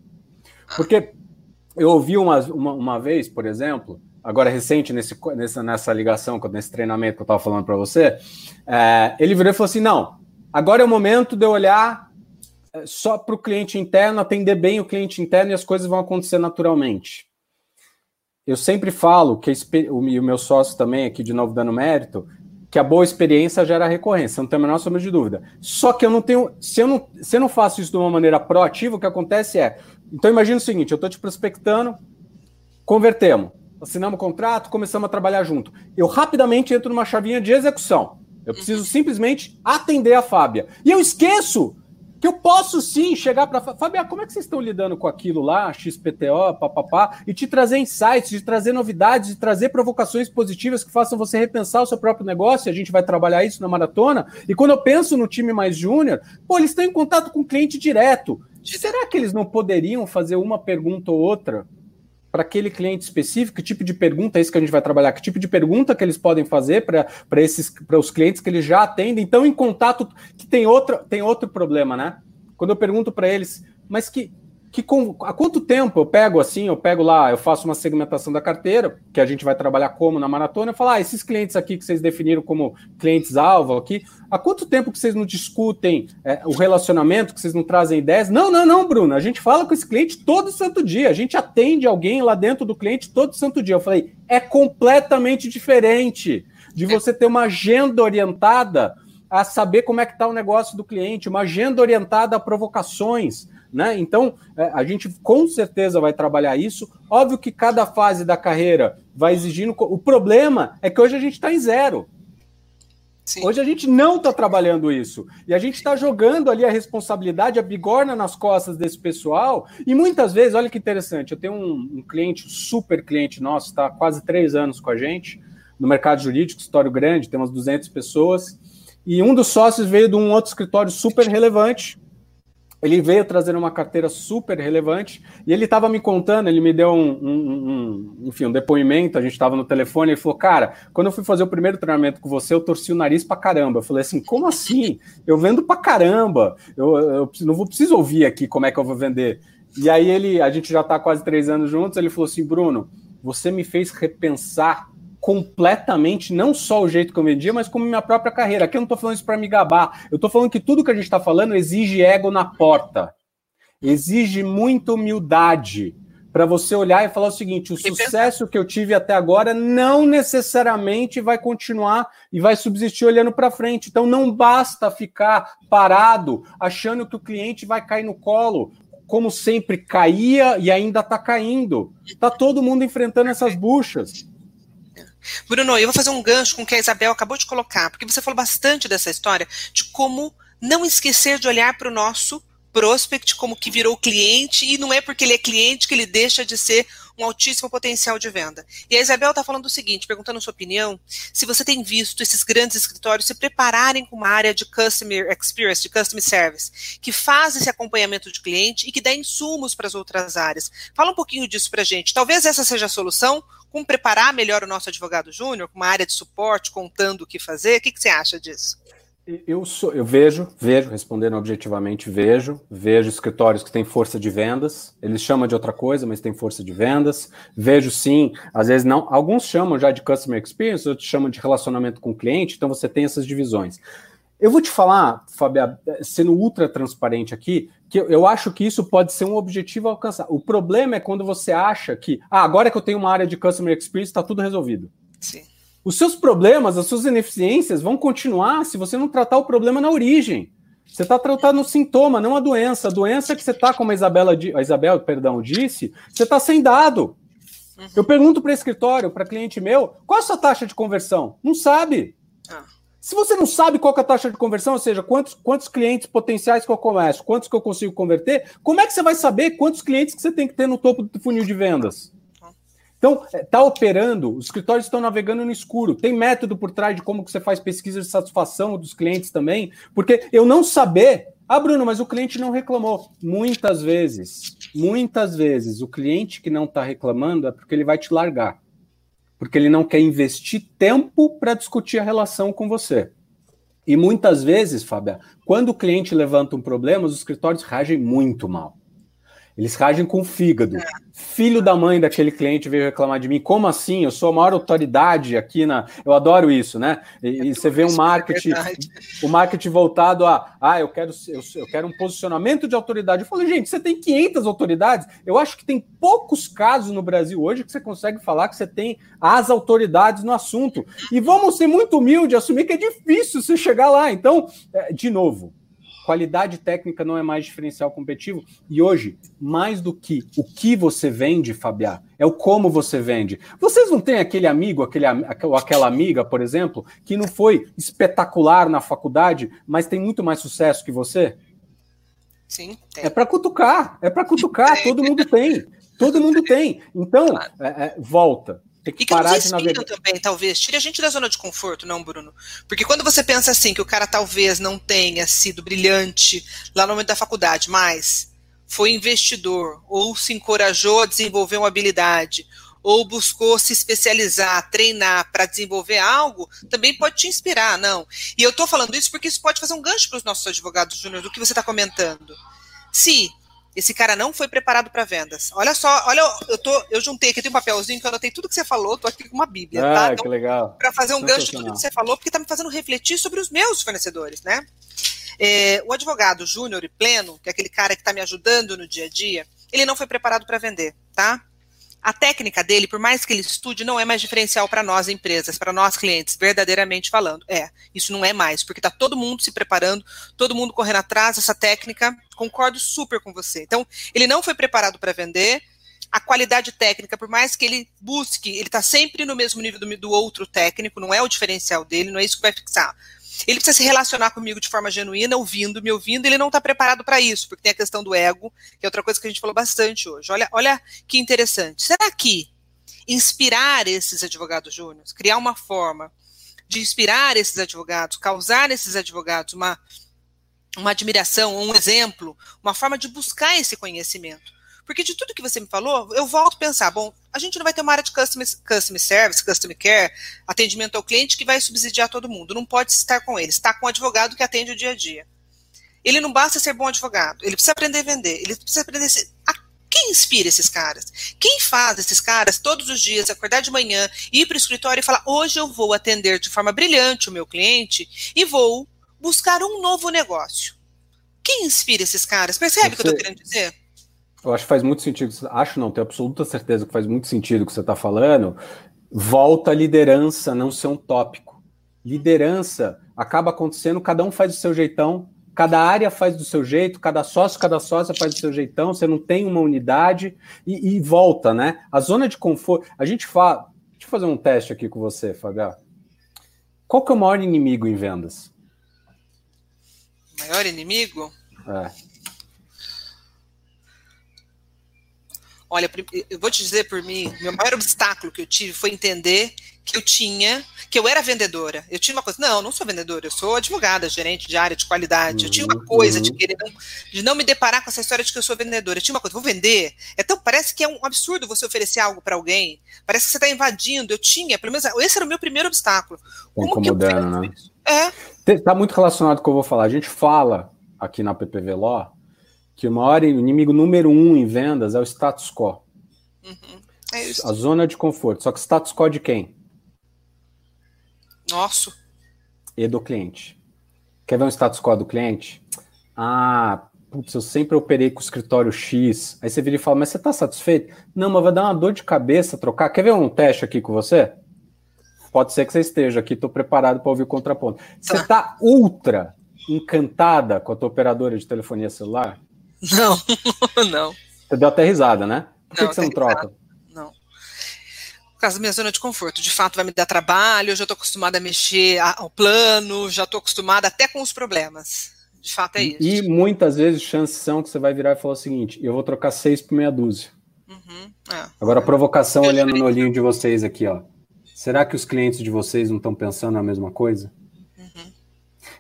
Porque eu ouvi uma, uma, uma, vez, por exemplo, agora recente nesse, nessa, nessa ligação, nesse treinamento que eu estava falando para você, é, ele virou e falou assim: não, agora é o momento de eu olhar é, só para o cliente interno, atender bem o cliente interno e as coisas vão acontecer naturalmente. Eu sempre falo que o, meu sócio também, aqui de novo dando mérito, que a boa experiência gera recorrência, não tem a menor sombra de dúvida. Só que eu não tenho, se eu não, se eu não faço isso de uma maneira proativa, o que acontece é, então imagina o seguinte, eu estou te prospectando, convertemos, assinamos o contrato, começamos a trabalhar junto. Eu rapidamente entro numa chavinha de execução. Eu preciso simplesmente atender a Fábia. E eu esqueço que eu posso sim chegar para Fábio, como é que vocês estão lidando com aquilo lá, XPTO, papapá, e te trazer insights, de trazer novidades, de trazer provocações positivas que façam você repensar o seu próprio negócio, e a gente vai trabalhar isso na maratona. E quando eu penso no time mais júnior, pô, eles estão em contato com o cliente direto. Será que eles não poderiam fazer uma pergunta ou outra para aquele cliente específico, que tipo de pergunta é isso que a gente vai trabalhar, que tipo de pergunta que eles podem fazer para esses para os clientes que eles já atendem, então em contato que tem outro tem outro problema, né? Quando eu pergunto para eles, mas que que com, há quanto tempo eu pego assim, eu pego lá, eu faço uma segmentação da carteira, que a gente vai trabalhar como na maratona, eu falo, ah, esses clientes aqui que vocês definiram como clientes-alvo aqui, há quanto tempo que vocês não discutem é, o relacionamento, que vocês não trazem ideias? Não, não, não, Bruno, a gente fala com esse cliente todo santo dia, a gente atende alguém lá dentro do cliente todo santo dia. Eu falei, é completamente diferente de você ter uma agenda orientada a saber como é que está o negócio do cliente, uma agenda orientada a provocações, né? Então, é, a gente com certeza vai trabalhar isso. Óbvio que cada fase da carreira vai exigindo. O problema é que hoje a gente está em zero. Sim. Hoje a gente não está trabalhando isso. E a gente está jogando ali a responsabilidade, a bigorna nas costas desse pessoal. E muitas vezes, olha que interessante, eu tenho um, um cliente, super cliente nosso, está quase três anos com a gente, no mercado jurídico, escritório grande, temos 200 pessoas. E um dos sócios veio de um outro escritório super relevante, ele veio trazendo uma carteira super relevante e ele estava me contando, ele me deu um, um, um, enfim, um depoimento, a gente estava no telefone, ele falou, cara, quando eu fui fazer o primeiro treinamento com você, eu torci o nariz pra caramba. Eu falei assim, como assim? Eu vendo pra caramba, eu, eu não vou, preciso ouvir aqui como é que eu vou vender. E aí ele, a gente já está quase três anos juntos, ele falou assim, Bruno, você me fez repensar completamente, não só o jeito que eu vendia, mas como minha própria carreira. Aqui eu não estou falando isso para me gabar. Eu estou falando que tudo que a gente está falando exige ego na porta. Exige muita humildade para você olhar e falar o seguinte: o sucesso que eu tive até agora não necessariamente vai continuar e vai subsistir olhando para frente. Então não basta ficar parado achando que o cliente vai cair no colo. Como sempre caía e ainda está caindo. Está todo mundo enfrentando essas buchas. Bruno, eu vou fazer um gancho com o que a Isabel acabou de colocar, porque você falou bastante dessa história de como não esquecer de olhar para o nosso prospect como que virou cliente, e não é porque ele é cliente que ele deixa de ser um altíssimo potencial de venda. E a Isabel está falando o seguinte, perguntando a sua opinião, se você tem visto esses grandes escritórios se prepararem com uma área de customer experience, de customer service, que faz esse acompanhamento de cliente e que dá insumos para as outras áreas. Fala um pouquinho disso para a gente. Talvez essa seja a solução, como preparar melhor o nosso advogado júnior, com uma área de suporte, contando o que fazer. O que, que você acha disso? Eu, sou, eu vejo, vejo, respondendo objetivamente, vejo, vejo escritórios que têm força de vendas, eles chamam de outra coisa, mas tem força de vendas. Vejo sim, às vezes não, alguns chamam já de customer experience, outros chamam de relacionamento com o cliente, então você tem essas divisões. Eu vou te falar, Fábio, sendo ultra transparente aqui, que eu, eu acho que isso pode ser um objetivo alcançar. O problema é quando você acha que, ah, agora que eu tenho uma área de customer experience, está tudo resolvido. Sim. Os seus problemas, as suas ineficiências vão continuar se você não tratar o problema na origem. Você está tratando o sintoma, não a doença. A doença é que você está, como a Isabela, a Isabel, perdão, disse, você está sem dado. Uhum. Eu pergunto para escritório, para cliente meu, qual é a sua taxa de conversão? Não sabe. Ah. Se você não sabe qual é a taxa de conversão, ou seja, quantos, quantos clientes potenciais que eu começo, quantos que eu consigo converter, como é que você vai saber quantos clientes que você tem que ter no topo do funil de vendas? Então, está é, operando, os escritórios estão navegando no escuro. Tem método por trás de como que você faz pesquisa de satisfação dos clientes também, porque eu não saber. Ah, Bruno, mas o cliente não reclamou. Muitas vezes, muitas vezes, o cliente que não está reclamando é porque ele vai te largar porque ele não quer investir tempo para discutir a relação com você. E muitas vezes, Fábio, quando o cliente levanta um problema, os escritórios reagem muito mal. Eles reagem com o fígado. Filho da mãe daquele cliente veio reclamar de mim. Como assim? Eu sou a maior autoridade aqui na. Eu adoro isso, né? E, e você vê um marketing, é o marketing voltado a, ah, eu quero, eu, eu, quero um posicionamento de autoridade. Eu falei, gente, você tem 500 autoridades. Eu acho que tem poucos casos no Brasil hoje que você consegue falar que você tem as autoridades no assunto. E vamos ser muito humildes, assumir que é difícil você chegar lá. Então, é, de novo, qualidade técnica não é mais diferencial competitivo. E hoje, mais do que o que você vende, Fabiá, é o como você vende. Vocês não têm aquele amigo, aquele, ou aquela amiga, por exemplo, que não foi espetacular na faculdade, mas tem muito mais sucesso que você? Sim. Tem. É para cutucar, é para cutucar, todo mundo tem. Todo mundo tem. Então, é, é, volta. Tem que e que parar nos inspiram também, talvez. Tire a gente da zona de conforto, não, Bruno? Porque quando você pensa assim, que o cara talvez não tenha sido brilhante lá no momento da faculdade, mas foi investidor, ou se encorajou a desenvolver uma habilidade, ou buscou se especializar, treinar para desenvolver algo, também pode te inspirar, não. E eu estou falando isso porque isso pode fazer um gancho para os nossos advogados júnior do que você está comentando. Se esse cara não foi preparado para vendas. Olha só, olha, eu tô, eu juntei aqui, tem um papelzinho que eu anotei tudo que você falou, tô aqui com uma bíblia, ah, tá? Então, que legal. Para fazer um gancho de tudo que você falou, porque tá me fazendo refletir sobre os meus fornecedores, né? É, o advogado júnior e pleno, que é aquele cara que está me ajudando no dia a dia, ele não foi preparado para vender, tá? A técnica dele, por mais que ele estude, não é mais diferencial para nós empresas, para nós clientes, verdadeiramente falando. É, isso não é mais, porque está todo mundo se preparando, todo mundo correndo atrás dessa técnica. Concordo super com você. Então, ele não foi preparado para vender. A qualidade técnica, por mais que ele busque, ele está sempre no mesmo nível do, do outro técnico, não é o diferencial dele, não é isso que vai fixar. Ele precisa se relacionar comigo de forma genuína, ouvindo, me ouvindo, ele não está preparado para isso, porque tem a questão do ego, que é outra coisa que a gente falou bastante hoje. Olha, olha que interessante. Será que inspirar esses advogados júniores, criar uma forma de inspirar esses advogados, causar nesses advogados uma, uma admiração, um exemplo, uma forma de buscar esse conhecimento? Porque de tudo que você me falou, eu volto a pensar, bom, a gente não vai ter uma área de customer, customer service, customer care, atendimento ao cliente que vai subsidiar todo mundo. Não pode estar com ele, está com um advogado que atende o dia a dia. Ele não basta ser bom advogado, ele precisa aprender a vender, ele precisa aprender a ser, a quem inspira esses caras? Quem faz esses caras todos os dias acordar de manhã, ir para o escritório e falar: hoje eu vou atender de forma brilhante o meu cliente e vou buscar um novo negócio? Quem inspira esses caras? Percebe o que eu estou querendo dizer? Eu acho que faz muito sentido. Acho não, tenho absoluta certeza que faz muito sentido o que você está falando. Volta a liderança não ser um tópico. Liderança acaba acontecendo, cada um faz do seu jeitão, cada área faz do seu jeito, cada sócio, cada sócia faz do seu jeitão, você não tem uma unidade e, e volta, né? A zona de conforto. A gente fala. Deixa eu fazer um teste aqui com você, Fabiá. Qual que é o maior inimigo em vendas? Maior inimigo? É. Olha, eu vou te dizer por mim, meu maior obstáculo que eu tive foi entender que eu tinha, que eu era vendedora. Eu tinha uma coisa, não, eu não sou vendedora, eu sou advogada, gerente de área de qualidade. Eu tinha uma coisa de uhum. querer não, de não me deparar com essa história de que eu sou vendedora. Eu tinha uma coisa, vou vender. Então parece que é um absurdo você oferecer algo para alguém. Parece que você está invadindo. Eu tinha, pelo menos, esse era o meu primeiro obstáculo. Como Incomodando, né? Isso? É. Está muito relacionado com o que eu vou falar. A gente fala aqui na PPV Law que o maior inimigo número um em vendas é o status quo. Uhum. É isso. A zona de conforto. Só que status quo de quem? Nosso. E do cliente. Quer ver um status quo do cliente? Ah, putz, eu sempre operei com o escritório X. Aí você vira e fala, mas você está satisfeito? Não, mas vai dar uma dor de cabeça trocar. Quer ver um teste aqui com você? Pode ser que você esteja aqui, estou preparado para ouvir o contraponto. Você está ultra encantada com a tua operadora de telefonia celular? Não, não. Você deu até risada, né? Por que, não, que você não troca? Não. causa da minha zona de conforto. De fato, vai me dar trabalho, eu já estou acostumada a mexer ao plano, já estou acostumada até com os problemas. De fato, é isso. E muitas vezes chances são que você vai virar e falar o seguinte: eu vou trocar seis por meia dúzia. Uhum, é. Agora, a provocação, olhando no olhinho de vocês aqui, ó. Será que os clientes de vocês não estão pensando a mesma coisa? Uhum.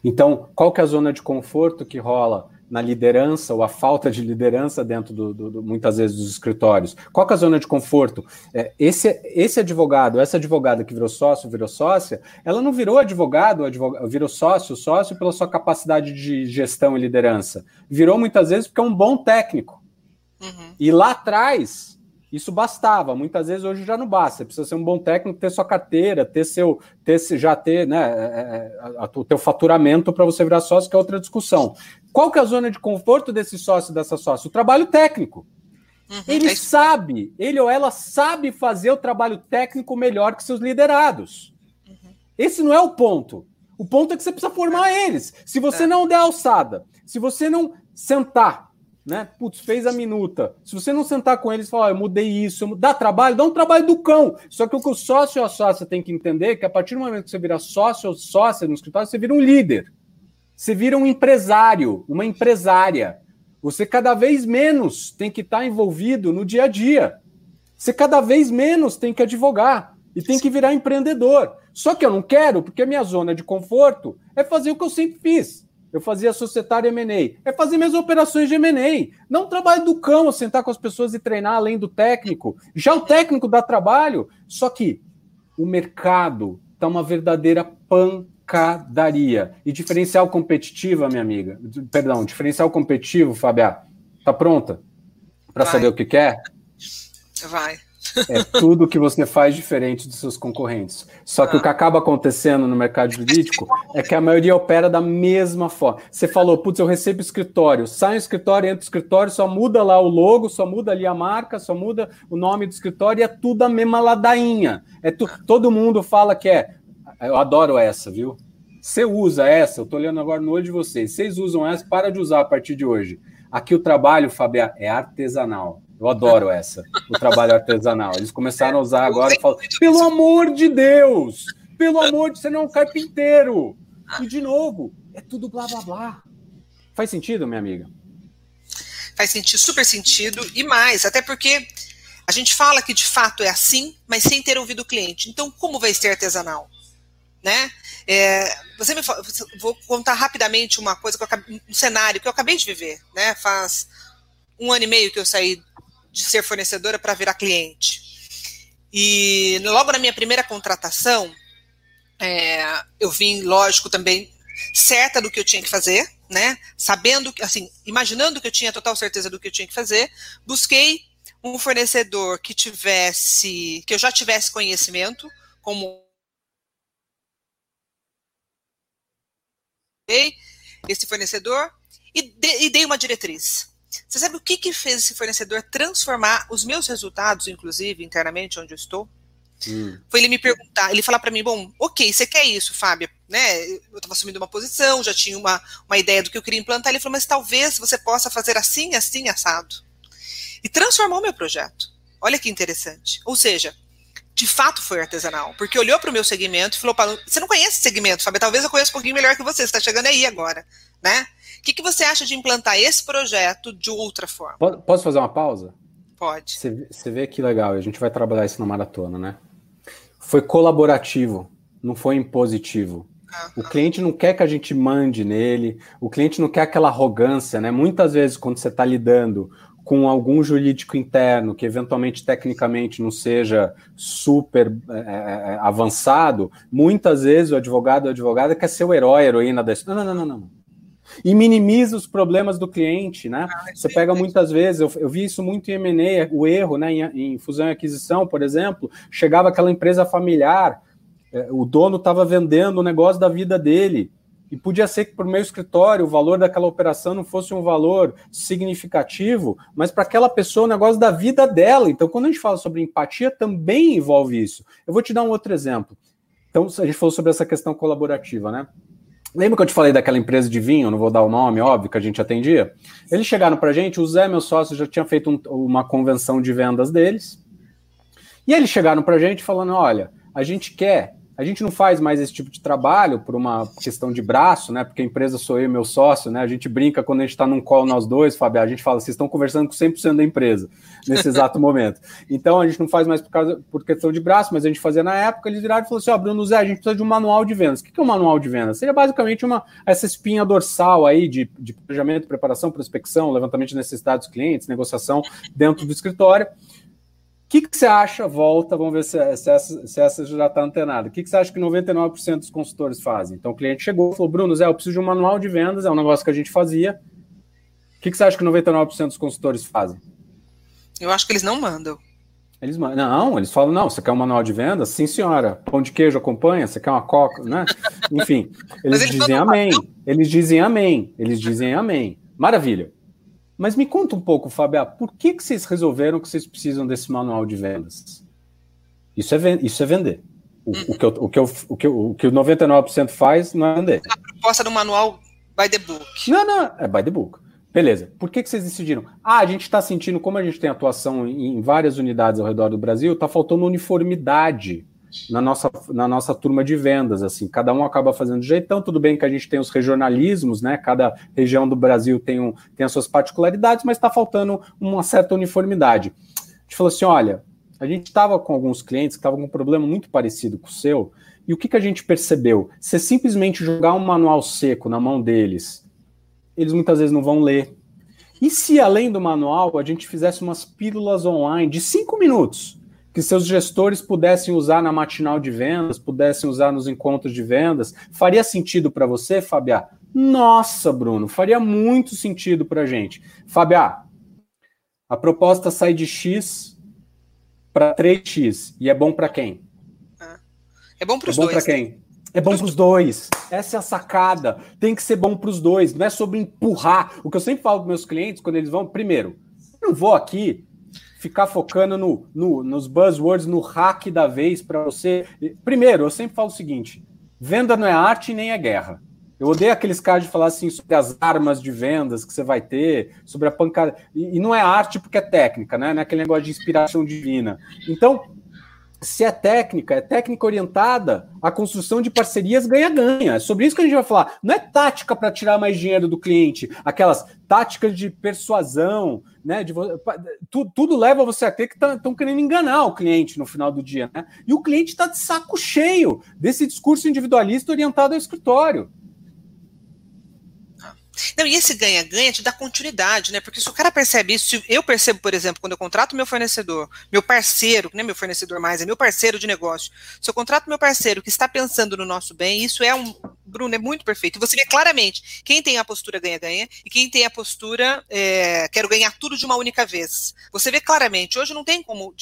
Então, qual que é a zona de conforto que rola na liderança ou a falta de liderança dentro do, do, do muitas vezes dos escritórios. Qual é a zona de conforto? É, esse, esse advogado, essa advogada que virou sócio, virou sócia, ela não virou advogado, advogado, virou sócio, sócio pela sua capacidade de gestão e liderança. Virou muitas vezes porque é um bom técnico. Uhum. E lá atrás, isso bastava. Muitas vezes hoje já não basta. Você precisa ser um bom técnico, ter sua carteira, ter seu, ter já ter, né, é, é, o teu faturamento para você virar sócio, que é outra discussão. Qual que é a zona de conforto desse sócio dessa sócia? O trabalho técnico. Uhum, ele é sabe, ele ou ela sabe fazer o trabalho técnico melhor que seus liderados. Uhum. Esse não é o ponto. O ponto é que você precisa formar eles. Se você é. não der alçada, se você não sentar né? Putz, fez a minuta. Se você não sentar com eles e falar, oh, eu mudei isso, eu... dá trabalho, dá um trabalho do cão. Só que o que o sócio ou a sócia tem que entender é que a partir do momento que você vira sócio ou sócia no escritório, você vira um líder. Você vira um empresário, uma empresária. Você cada vez menos tem que estar envolvido no dia a dia. Você cada vez menos tem que advogar e tem que virar empreendedor. Só que eu não quero, porque a minha zona de conforto é fazer o que eu sempre fiz eu fazia societário M&A. É fazer minhas operações de M&A. Não trabalho do cão, sentar com as pessoas e treinar além do técnico. Já o técnico dá trabalho, só que o mercado está uma verdadeira pancadaria. E diferencial competitivo, minha amiga, perdão, diferencial competitivo, Fábio, tá pronta para saber o que quer? Vai. É tudo que você faz diferente dos seus concorrentes. Só que ah. o que acaba acontecendo no mercado jurídico é que a maioria opera da mesma forma. Você falou, putz, eu recebo escritório, sai um escritório, entra o escritório, só muda lá o logo, só muda ali a marca, só muda o nome do escritório e é tudo a mesma ladainha. É tu, todo mundo fala que é. Eu adoro essa, viu? Você usa essa, eu tô olhando agora no olho de vocês. Vocês usam essa, para de usar a partir de hoje. Aqui o trabalho, Fabia, é artesanal. Eu adoro essa, o trabalho artesanal. Eles começaram a usar agora e falam: pelo amor de Deus, pelo amor de você não é um carpinteiro. E de novo, é tudo blá blá blá. Faz sentido, minha amiga? Faz sentido, super sentido, e mais, até porque a gente fala que de fato é assim, mas sem ter ouvido o cliente. Então, como vai ser artesanal? Né? É, você me vou contar rapidamente uma coisa, que eu, um cenário que eu acabei de viver, né? Faz um ano e meio que eu saí de ser fornecedora para virar cliente. E logo na minha primeira contratação, é, eu vim, lógico, também certa do que eu tinha que fazer, né? Sabendo, assim, imaginando que eu tinha total certeza do que eu tinha que fazer, busquei um fornecedor que tivesse, que eu já tivesse conhecimento, como esse fornecedor e, de, e dei uma diretriz. Você sabe o que, que fez esse fornecedor transformar os meus resultados, inclusive, internamente, onde eu estou? Hum. Foi ele me perguntar, ele falar para mim, bom, ok, você quer isso, Fábio? Né? Eu estava assumindo uma posição, já tinha uma, uma ideia do que eu queria implantar. Ele falou, mas talvez você possa fazer assim, assim, assado. E transformou meu projeto. Olha que interessante. Ou seja, de fato foi artesanal, porque olhou para o meu segmento e falou: você não conhece esse segmento, Fábio? Talvez eu conheça um pouquinho melhor que você, você está chegando aí agora, né? O que, que você acha de implantar esse projeto de outra forma? Posso fazer uma pausa? Pode. Você, você vê que legal, a gente vai trabalhar isso na maratona, né? Foi colaborativo, não foi impositivo. O cliente não quer que a gente mande nele, o cliente não quer aquela arrogância, né? Muitas vezes, quando você está lidando com algum jurídico interno que eventualmente tecnicamente não seja super é, é, é avançado, muitas vezes o advogado ou advogada quer ser o herói, a heroína da história. Não, não, não, não e minimiza os problemas do cliente, né? Ah, Você pega muitas vezes, eu, eu, vi isso muito em M&A, o erro, né, em, em, fusão e aquisição, por exemplo, chegava aquela empresa familiar, é, o dono estava vendendo o negócio da vida dele, e podia ser que para o meu escritório o valor daquela operação não fosse um valor significativo, mas para aquela pessoa o negócio da vida dela. Então, quando a gente fala sobre empatia, também envolve isso. Eu vou te dar um outro exemplo. Então, a gente falou sobre essa questão colaborativa, né? Lembra que eu te falei daquela empresa de vinho, não vou dar o nome, óbvio, que a gente atendia? Eles chegaram para a gente, o Zé, meu sócio, já tinha feito um, uma convenção de vendas deles, E eles chegaram para a gente falando: olha, a gente quer a gente não faz mais esse tipo de trabalho por uma questão de braço, né? Porque a empresa sou eu e meu sócio, né? A gente brinca quando a gente está num call nós dois, Fábio, a gente fala, vocês estão conversando com 100% da empresa nesse exato momento. Então a gente não faz mais por, causa, por questão de braço, mas a gente fazia na época, eles viraram e falaram assim: ó, oh, Bruno Zé, a gente precisa de um manual de vendas. O que é um manual de vendas? Seria basicamente uma, essa espinha dorsal aí de, de planejamento, preparação, prospecção, levantamento de necessidades dos clientes, negociação dentro do escritório que, que você acha? Volta, vamos ver se, se, essa, se essa, já está antenada. O que, que você acha que 99% dos consultores fazem? Então o cliente chegou e falou: Bruno, Zé, eu preciso de um manual de vendas, é um negócio que a gente fazia. O que, que você acha que 99% dos consultores fazem? Eu acho que eles não mandam. Eles mandam. Não, eles falam: não, você quer um manual de vendas? Sim, senhora. Pão de queijo acompanha? Você quer uma coca? Né? Enfim, eles, eles dizem amém. Eles dizem amém. Eles dizem amém. Maravilha. Mas me conta um pouco, Fábio, por que, que vocês resolveram que vocês precisam desse manual de vendas? Isso é, isso é vender. O, hum. o, que eu, o, que eu, o, que o que o 99% faz não é vender. A proposta do manual by the book. Não, não, é by the book. Beleza. Por que, que vocês decidiram? Ah, a gente está sentindo, como a gente tem atuação em várias unidades ao redor do Brasil, está faltando uniformidade na nossa, na nossa turma de vendas, assim, cada um acaba fazendo de jeitão, tudo bem que a gente tem os regionalismos, né, cada região do Brasil tem, um, tem as suas particularidades, mas está faltando uma certa uniformidade. A gente falou assim, olha, a gente estava com alguns clientes que estavam com um problema muito parecido com o seu, e o que, que a gente percebeu? Se simplesmente jogar um manual seco na mão deles, eles muitas vezes não vão ler. E se além do manual a gente fizesse umas pílulas online de cinco minutos, que seus gestores pudessem usar na matinal de vendas, pudessem usar nos encontros de vendas. Faria sentido para você, Fabiá? Nossa, Bruno, faria muito sentido para a gente. Fabiá, a proposta sai de X para 3X e é bom para quem? É bom para os é bom dois. Quem? É bom para os dois. Essa é a sacada. Tem que ser bom para os dois. Não é sobre empurrar. O que eu sempre falo para meus clientes quando eles vão, primeiro, eu não vou aqui ficar focando no, no, nos buzzwords, no hack da vez para você. Primeiro, eu sempre falo o seguinte: venda não é arte nem é guerra. Eu odeio aqueles caras de falar assim sobre as armas de vendas que você vai ter, sobre a pancada. E, e não é arte porque é técnica, né? Não é aquele negócio de inspiração divina. Então, se é técnica, é técnica orientada, a construção de parcerias ganha-ganha. É sobre isso que a gente vai falar. Não é tática para tirar mais dinheiro do cliente, aquelas táticas de persuasão, né? De, tu, tudo leva você a ter que estão tá, querendo enganar o cliente no final do dia, né? E o cliente está de saco cheio desse discurso individualista orientado ao escritório. Não, e esse ganha-ganha te dá continuidade, né? Porque se o cara percebe isso, eu percebo, por exemplo, quando eu contrato meu fornecedor, meu parceiro, que não é meu fornecedor mais, é meu parceiro de negócio. Se eu contrato meu parceiro que está pensando no nosso bem, isso é um. Bruno, é muito perfeito. Você vê claramente quem tem a postura ganha-ganha e quem tem a postura é, quero ganhar tudo de uma única vez. Você vê claramente. Hoje não tem como.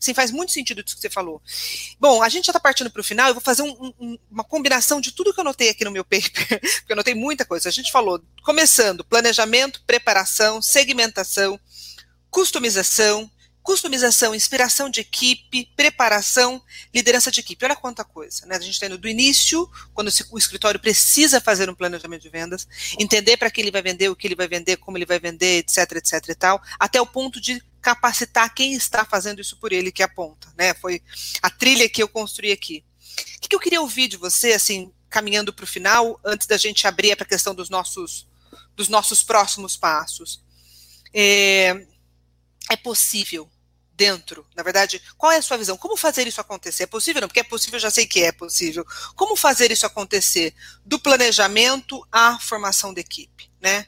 Assim, faz muito sentido isso que você falou. Bom, a gente já está partindo para o final, eu vou fazer um, um, uma combinação de tudo que eu anotei aqui no meu paper, porque eu anotei muita coisa. A gente falou começando planejamento, preparação, segmentação, customização, customização, inspiração de equipe, preparação, liderança de equipe. Olha quanta coisa, né? A gente está indo do início, quando o escritório precisa fazer um planejamento de vendas, entender para que ele vai vender, o que ele vai vender, como ele vai vender, etc, etc e tal, até o ponto de capacitar quem está fazendo isso por ele que aponta, né? Foi a trilha que eu construí aqui. O que eu queria ouvir de você, assim, caminhando para o final, antes da gente abrir para a questão dos nossos dos nossos próximos passos. É, é possível dentro, na verdade, qual é a sua visão? Como fazer isso acontecer? É possível? Não, porque é possível, já sei que é possível. Como fazer isso acontecer? Do planejamento à formação da equipe, né?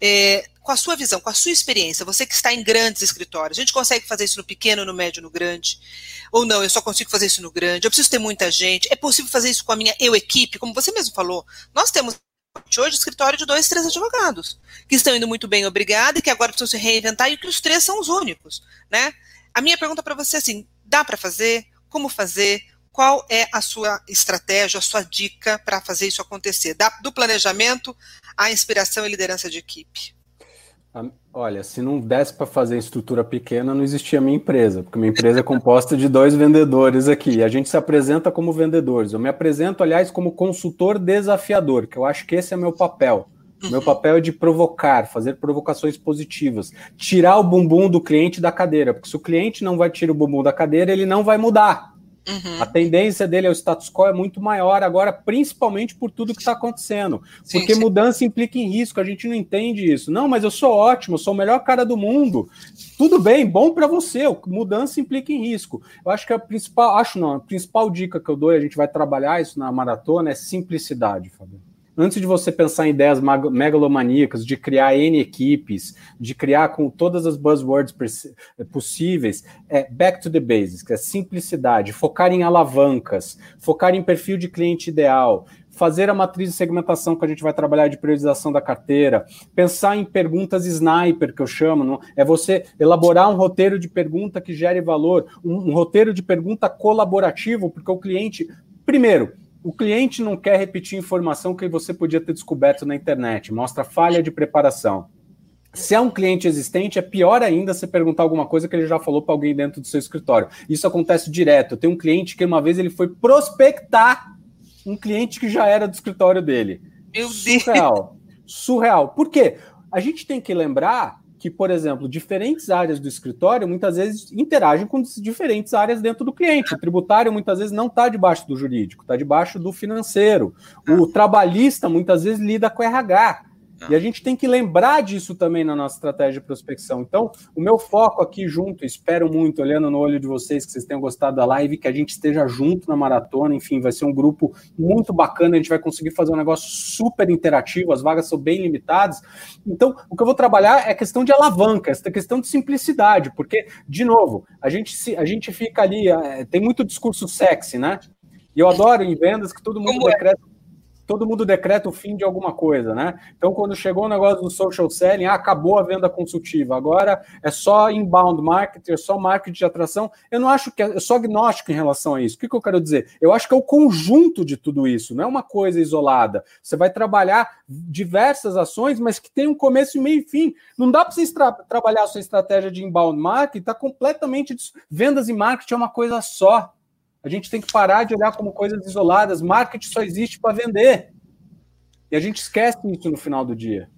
É, com a sua visão, com a sua experiência, você que está em grandes escritórios, a gente consegue fazer isso no pequeno, no médio, no grande? Ou não, eu só consigo fazer isso no grande? Eu preciso ter muita gente? É possível fazer isso com a minha eu equipe? Como você mesmo falou, nós temos hoje escritório de dois, três advogados, que estão indo muito bem, obrigada, e que agora precisam se reinventar, e que os três são os únicos, né? A minha pergunta para você é assim, dá para fazer? Como fazer? Qual é a sua estratégia, a sua dica para fazer isso acontecer? Do planejamento à inspiração e liderança de equipe. Olha, se não desse para fazer estrutura pequena, não existia minha empresa, porque minha empresa é composta de dois vendedores aqui. A gente se apresenta como vendedores. Eu me apresento, aliás, como consultor desafiador, que eu acho que esse é meu papel. Uhum. Meu papel é de provocar, fazer provocações positivas, tirar o bumbum do cliente da cadeira, porque se o cliente não vai tirar o bumbum da cadeira, ele não vai mudar. Uhum. A tendência dele ao status quo é muito maior agora, principalmente por tudo que está acontecendo. Sim, porque sim. mudança implica em risco, a gente não entende isso. Não, mas eu sou ótimo, eu sou o melhor cara do mundo. Tudo bem, bom para você. Mudança implica em risco. Eu acho que a principal, acho não, a principal dica que eu dou, e a gente vai trabalhar isso na maratona, é simplicidade, Fabio antes de você pensar em ideias megalomaníacas, de criar N equipes, de criar com todas as buzzwords possíveis, é back to the basics, é simplicidade, focar em alavancas, focar em perfil de cliente ideal, fazer a matriz de segmentação que a gente vai trabalhar de priorização da carteira, pensar em perguntas sniper, que eu chamo, não? é você elaborar um roteiro de pergunta que gere valor, um, um roteiro de pergunta colaborativo, porque o cliente, primeiro, o cliente não quer repetir informação que você podia ter descoberto na internet, mostra falha de preparação. Se é um cliente existente, é pior ainda você perguntar alguma coisa que ele já falou para alguém dentro do seu escritório. Isso acontece direto. Eu tenho um cliente que uma vez ele foi prospectar um cliente que já era do escritório dele. Meu Surreal. Surreal. Por quê? A gente tem que lembrar que, por exemplo, diferentes áreas do escritório muitas vezes interagem com diferentes áreas dentro do cliente. O tributário muitas vezes não está debaixo do jurídico, está debaixo do financeiro. O trabalhista muitas vezes lida com RH. E a gente tem que lembrar disso também na nossa estratégia de prospecção. Então, o meu foco aqui junto, espero muito, olhando no olho de vocês, que vocês tenham gostado da live, que a gente esteja junto na maratona. Enfim, vai ser um grupo muito bacana, a gente vai conseguir fazer um negócio super interativo, as vagas são bem limitadas. Então, o que eu vou trabalhar é questão de alavanca, essa questão de simplicidade, porque, de novo, a gente, se, a gente fica ali, é, tem muito discurso sexy, né? E eu adoro em vendas que todo mundo Como decreta todo mundo decreta o fim de alguma coisa, né? Então, quando chegou o negócio do social selling, ah, acabou a venda consultiva, agora é só inbound marketing, é só marketing de atração. Eu não acho que é, eu sou agnóstico em relação a isso. O que, que eu quero dizer? Eu acho que é o conjunto de tudo isso, não é uma coisa isolada. Você vai trabalhar diversas ações, mas que tem um começo, meio e fim. Não dá para você tra trabalhar a sua estratégia de inbound marketing, está completamente. Vendas e marketing é uma coisa só. A gente tem que parar de olhar como coisas isoladas. Marketing só existe para vender. E a gente esquece isso no final do dia.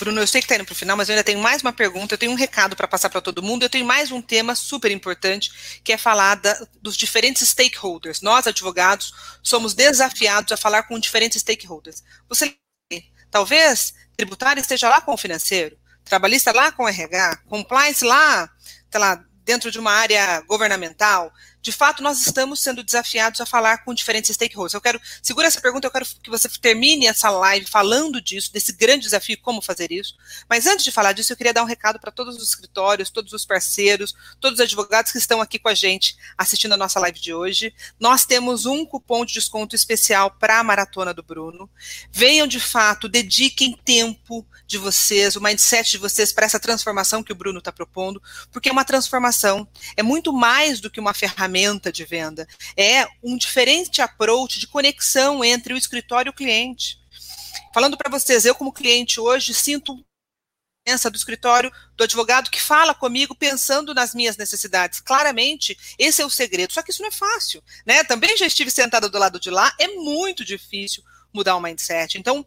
Bruno, eu sei que está indo para o final, mas eu ainda tenho mais uma pergunta, eu tenho um recado para passar para todo mundo, eu tenho mais um tema super importante, que é falar da, dos diferentes stakeholders. Nós, advogados, somos desafiados a falar com diferentes stakeholders. Você, talvez, tributário esteja lá com o financeiro, trabalhista lá com o RH, compliance lá, sei lá, dentro de uma área governamental, de fato, nós estamos sendo desafiados a falar com diferentes stakeholders. Eu quero, segura essa pergunta, eu quero que você termine essa live falando disso, desse grande desafio, como fazer isso. Mas antes de falar disso, eu queria dar um recado para todos os escritórios, todos os parceiros, todos os advogados que estão aqui com a gente assistindo a nossa live de hoje. Nós temos um cupom de desconto especial para a Maratona do Bruno. Venham de fato, dediquem tempo de vocês, o mindset de vocês para essa transformação que o Bruno está propondo, porque é uma transformação, é muito mais do que uma ferramenta ferramenta de venda, é um diferente approach de conexão entre o escritório e o cliente. Falando para vocês, eu como cliente hoje sinto do escritório do advogado que fala comigo pensando nas minhas necessidades. Claramente, esse é o segredo. Só que isso não é fácil, né? Também já estive sentada do lado de lá, é muito difícil mudar o mindset. Então,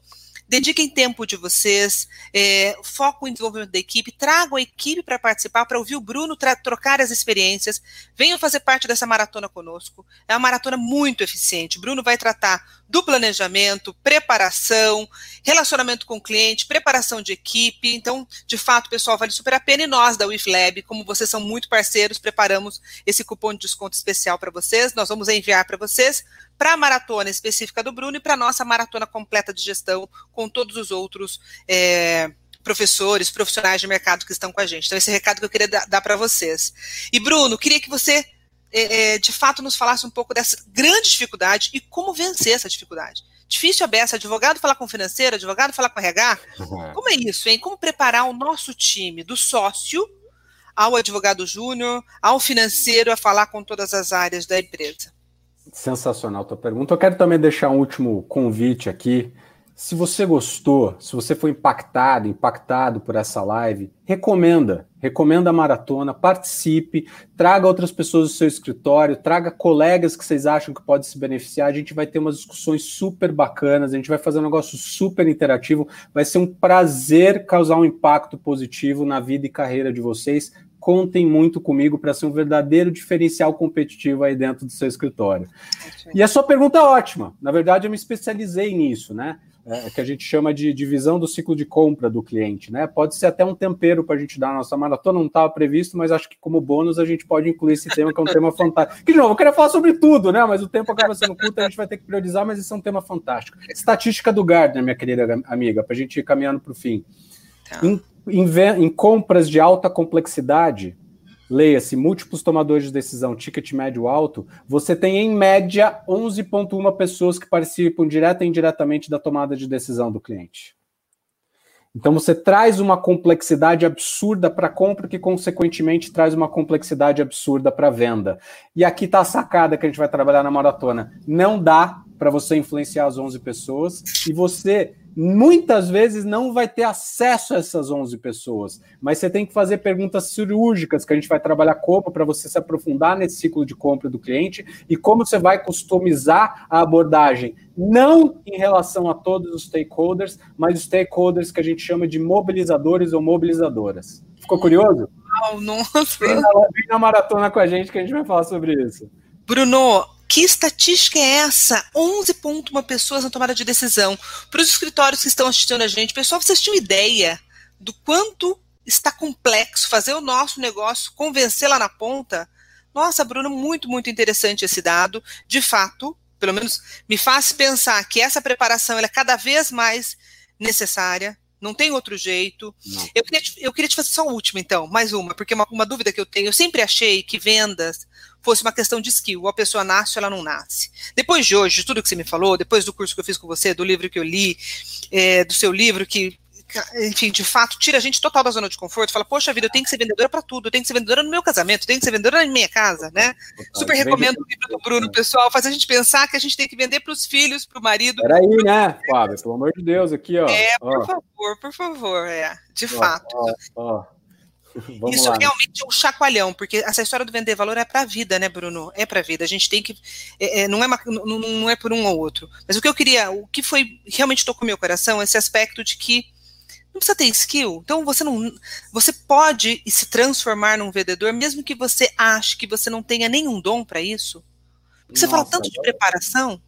Dediquem tempo de vocês, é, foco em desenvolvimento da equipe, tragam a equipe para participar, para ouvir o Bruno trocar as experiências. Venham fazer parte dessa maratona conosco. É uma maratona muito eficiente. Bruno vai tratar do planejamento, preparação, relacionamento com o cliente, preparação de equipe. Então, de fato, pessoal, vale super a pena. E nós da WIFLab, como vocês são muito parceiros, preparamos esse cupom de desconto especial para vocês. Nós vamos enviar para vocês para a maratona específica do Bruno e para a nossa maratona completa de gestão com todos os outros é, professores, profissionais de mercado que estão com a gente. Então, esse é recado que eu queria dar, dar para vocês. E, Bruno, queria que você, é, é, de fato, nos falasse um pouco dessa grande dificuldade e como vencer essa dificuldade. Difícil a beça, advogado falar com financeiro, advogado falar com RH. Uhum. Como é isso, hein? Como preparar o nosso time, do sócio ao advogado júnior, ao financeiro, a falar com todas as áreas da empresa? Sensacional tua pergunta. Eu quero também deixar um último convite aqui. se você gostou, se você foi impactado, impactado por essa live, recomenda, recomenda a maratona, participe, traga outras pessoas do seu escritório, traga colegas que vocês acham que podem se beneficiar. A gente vai ter umas discussões super bacanas, a gente vai fazer um negócio super interativo. Vai ser um prazer causar um impacto positivo na vida e carreira de vocês. Contem muito comigo para ser um verdadeiro diferencial competitivo aí dentro do seu escritório. E a sua pergunta é ótima. Na verdade, eu me especializei nisso, né? é, que a gente chama de divisão do ciclo de compra do cliente, né? Pode ser até um tempero para a gente dar na nossa maratona, não estava previsto, mas acho que como bônus a gente pode incluir esse tema, que é um tema fantástico. Que, de novo, eu queria falar sobre tudo, né? Mas o tempo acaba sendo curto, a gente vai ter que priorizar, mas esse é um tema fantástico. Estatística do Gardner, minha querida amiga, para a gente ir caminhando para o fim. Tá. Em, em, em compras de alta complexidade, leia-se múltiplos tomadores de decisão, ticket médio alto, você tem em média 11,1 pessoas que participam direta e indiretamente da tomada de decisão do cliente. Então você traz uma complexidade absurda para a compra, que consequentemente traz uma complexidade absurda para a venda. E aqui está a sacada que a gente vai trabalhar na maratona. Não dá para você influenciar as 11 pessoas e você muitas vezes não vai ter acesso a essas 11 pessoas, mas você tem que fazer perguntas cirúrgicas que a gente vai trabalhar como para você se aprofundar nesse ciclo de compra do cliente e como você vai customizar a abordagem, não em relação a todos os stakeholders, mas os stakeholders que a gente chama de mobilizadores ou mobilizadoras. Ficou curioso? Oh, nossa! Vem na, vem na maratona com a gente que a gente vai falar sobre isso. Bruno, que estatística é essa? 11,1 pessoas na tomada de decisão. Para os escritórios que estão assistindo a gente, pessoal, vocês tinham ideia do quanto está complexo fazer o nosso negócio, convencer lá na ponta? Nossa, Bruno, muito, muito interessante esse dado. De fato, pelo menos me faz pensar que essa preparação é cada vez mais necessária. Não tem outro jeito. Eu queria, te, eu queria te fazer só a última, então, mais uma, porque uma, uma dúvida que eu tenho. Eu sempre achei que vendas fosse uma questão de skill, ou a pessoa nasce ou ela não nasce. Depois de hoje, de tudo que você me falou, depois do curso que eu fiz com você, do livro que eu li, é, do seu livro que enfim, de fato, tira a gente total da zona de conforto, fala, poxa vida, eu tenho que ser vendedora para tudo, eu tenho que ser vendedora no meu casamento, eu tenho que ser vendedora na minha casa, né? Super recomendo o livro do Bruno, pessoal, faz a gente pensar que a gente tem que vender para os filhos, para o marido. Peraí, né, Fábio, pelo amor de Deus, aqui, ó. É, por ó. favor, por favor, é, de ó, fato. Ó, ó. Vamos Isso lá. realmente é um chacoalhão, porque essa história do vender valor é para a vida, né, Bruno? É para a vida. A gente tem que. É, é, não, é uma, não, não, é por um ou outro. Mas o que eu queria, o que foi realmente tocou meu coração, esse aspecto de que não precisa ter skill. Então você não. Você pode se transformar num vendedor, mesmo que você ache que você não tenha nenhum dom para isso. Porque você fala tanto de preparação.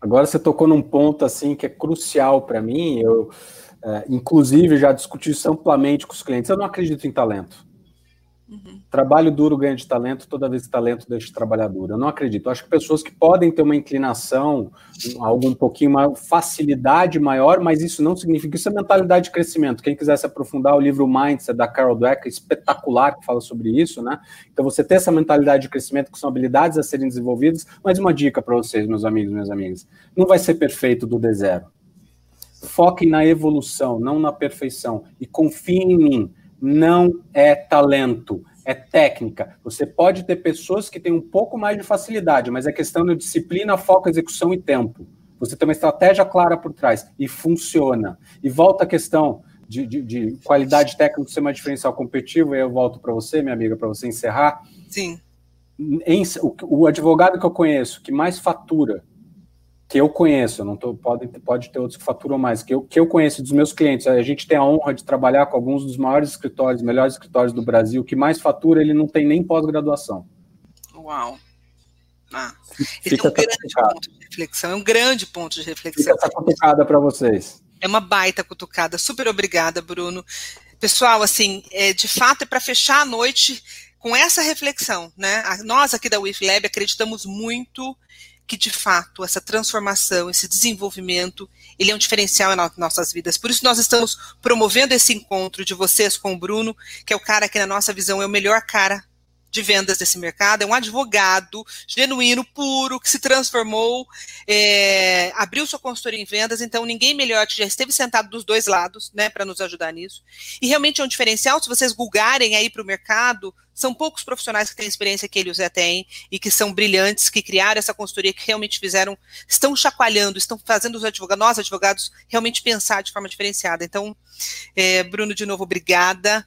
Agora você tocou num ponto assim que é crucial para mim. Eu é, inclusive, já discuti isso amplamente com os clientes. Eu não acredito em talento. Uhum. Trabalho duro ganha de talento, toda vez que talento deixa de trabalhar duro. Eu não acredito. Eu acho que pessoas que podem ter uma inclinação, algo um pouquinho maior, facilidade maior, mas isso não significa. Isso é mentalidade de crescimento. Quem quiser se aprofundar, o livro Mindset da Carol Dweck, espetacular, que fala sobre isso, né? Então, você ter essa mentalidade de crescimento, que são habilidades a serem desenvolvidas. Mas uma dica para vocês, meus amigos, minhas amigas: não vai ser perfeito do D zero foquem na evolução, não na perfeição. E confiem em mim, não é talento, é técnica. Você pode ter pessoas que têm um pouco mais de facilidade, mas é questão de disciplina, foco, execução e tempo. Você tem uma estratégia clara por trás e funciona. E volta a questão de, de, de qualidade técnica ser mais diferencial competitivo, e eu volto para você, minha amiga, para você encerrar. Sim. Em, o, o advogado que eu conheço que mais fatura que eu conheço, não tô, pode, pode ter outros que faturam mais, que eu, que eu conheço dos meus clientes, a gente tem a honra de trabalhar com alguns dos maiores escritórios, melhores escritórios do Brasil, que mais fatura, ele não tem nem pós-graduação. Uau! Ah, esse Fica é um grande cutucada. ponto de reflexão, é um grande ponto de reflexão. Fica essa cutucada para vocês. É uma baita cutucada. Super obrigada, Bruno. Pessoal, assim, é, de fato é para fechar a noite com essa reflexão, né? Nós aqui da WIFLab acreditamos muito que de fato essa transformação, esse desenvolvimento, ele é um diferencial nas nossas vidas. Por isso nós estamos promovendo esse encontro de vocês com o Bruno, que é o cara que na nossa visão é o melhor cara de vendas desse mercado, é um advogado genuíno, puro, que se transformou, é, abriu sua consultoria em vendas, então ninguém melhor que já esteve sentado dos dois lados, né, para nos ajudar nisso. E realmente é um diferencial, se vocês googarem aí para o mercado, são poucos profissionais que têm experiência que ele e o Zé têm e que são brilhantes, que criaram essa consultoria, que realmente fizeram, estão chacoalhando, estão fazendo os advogados, nós advogados, realmente pensar de forma diferenciada. Então, é, Bruno, de novo, obrigada.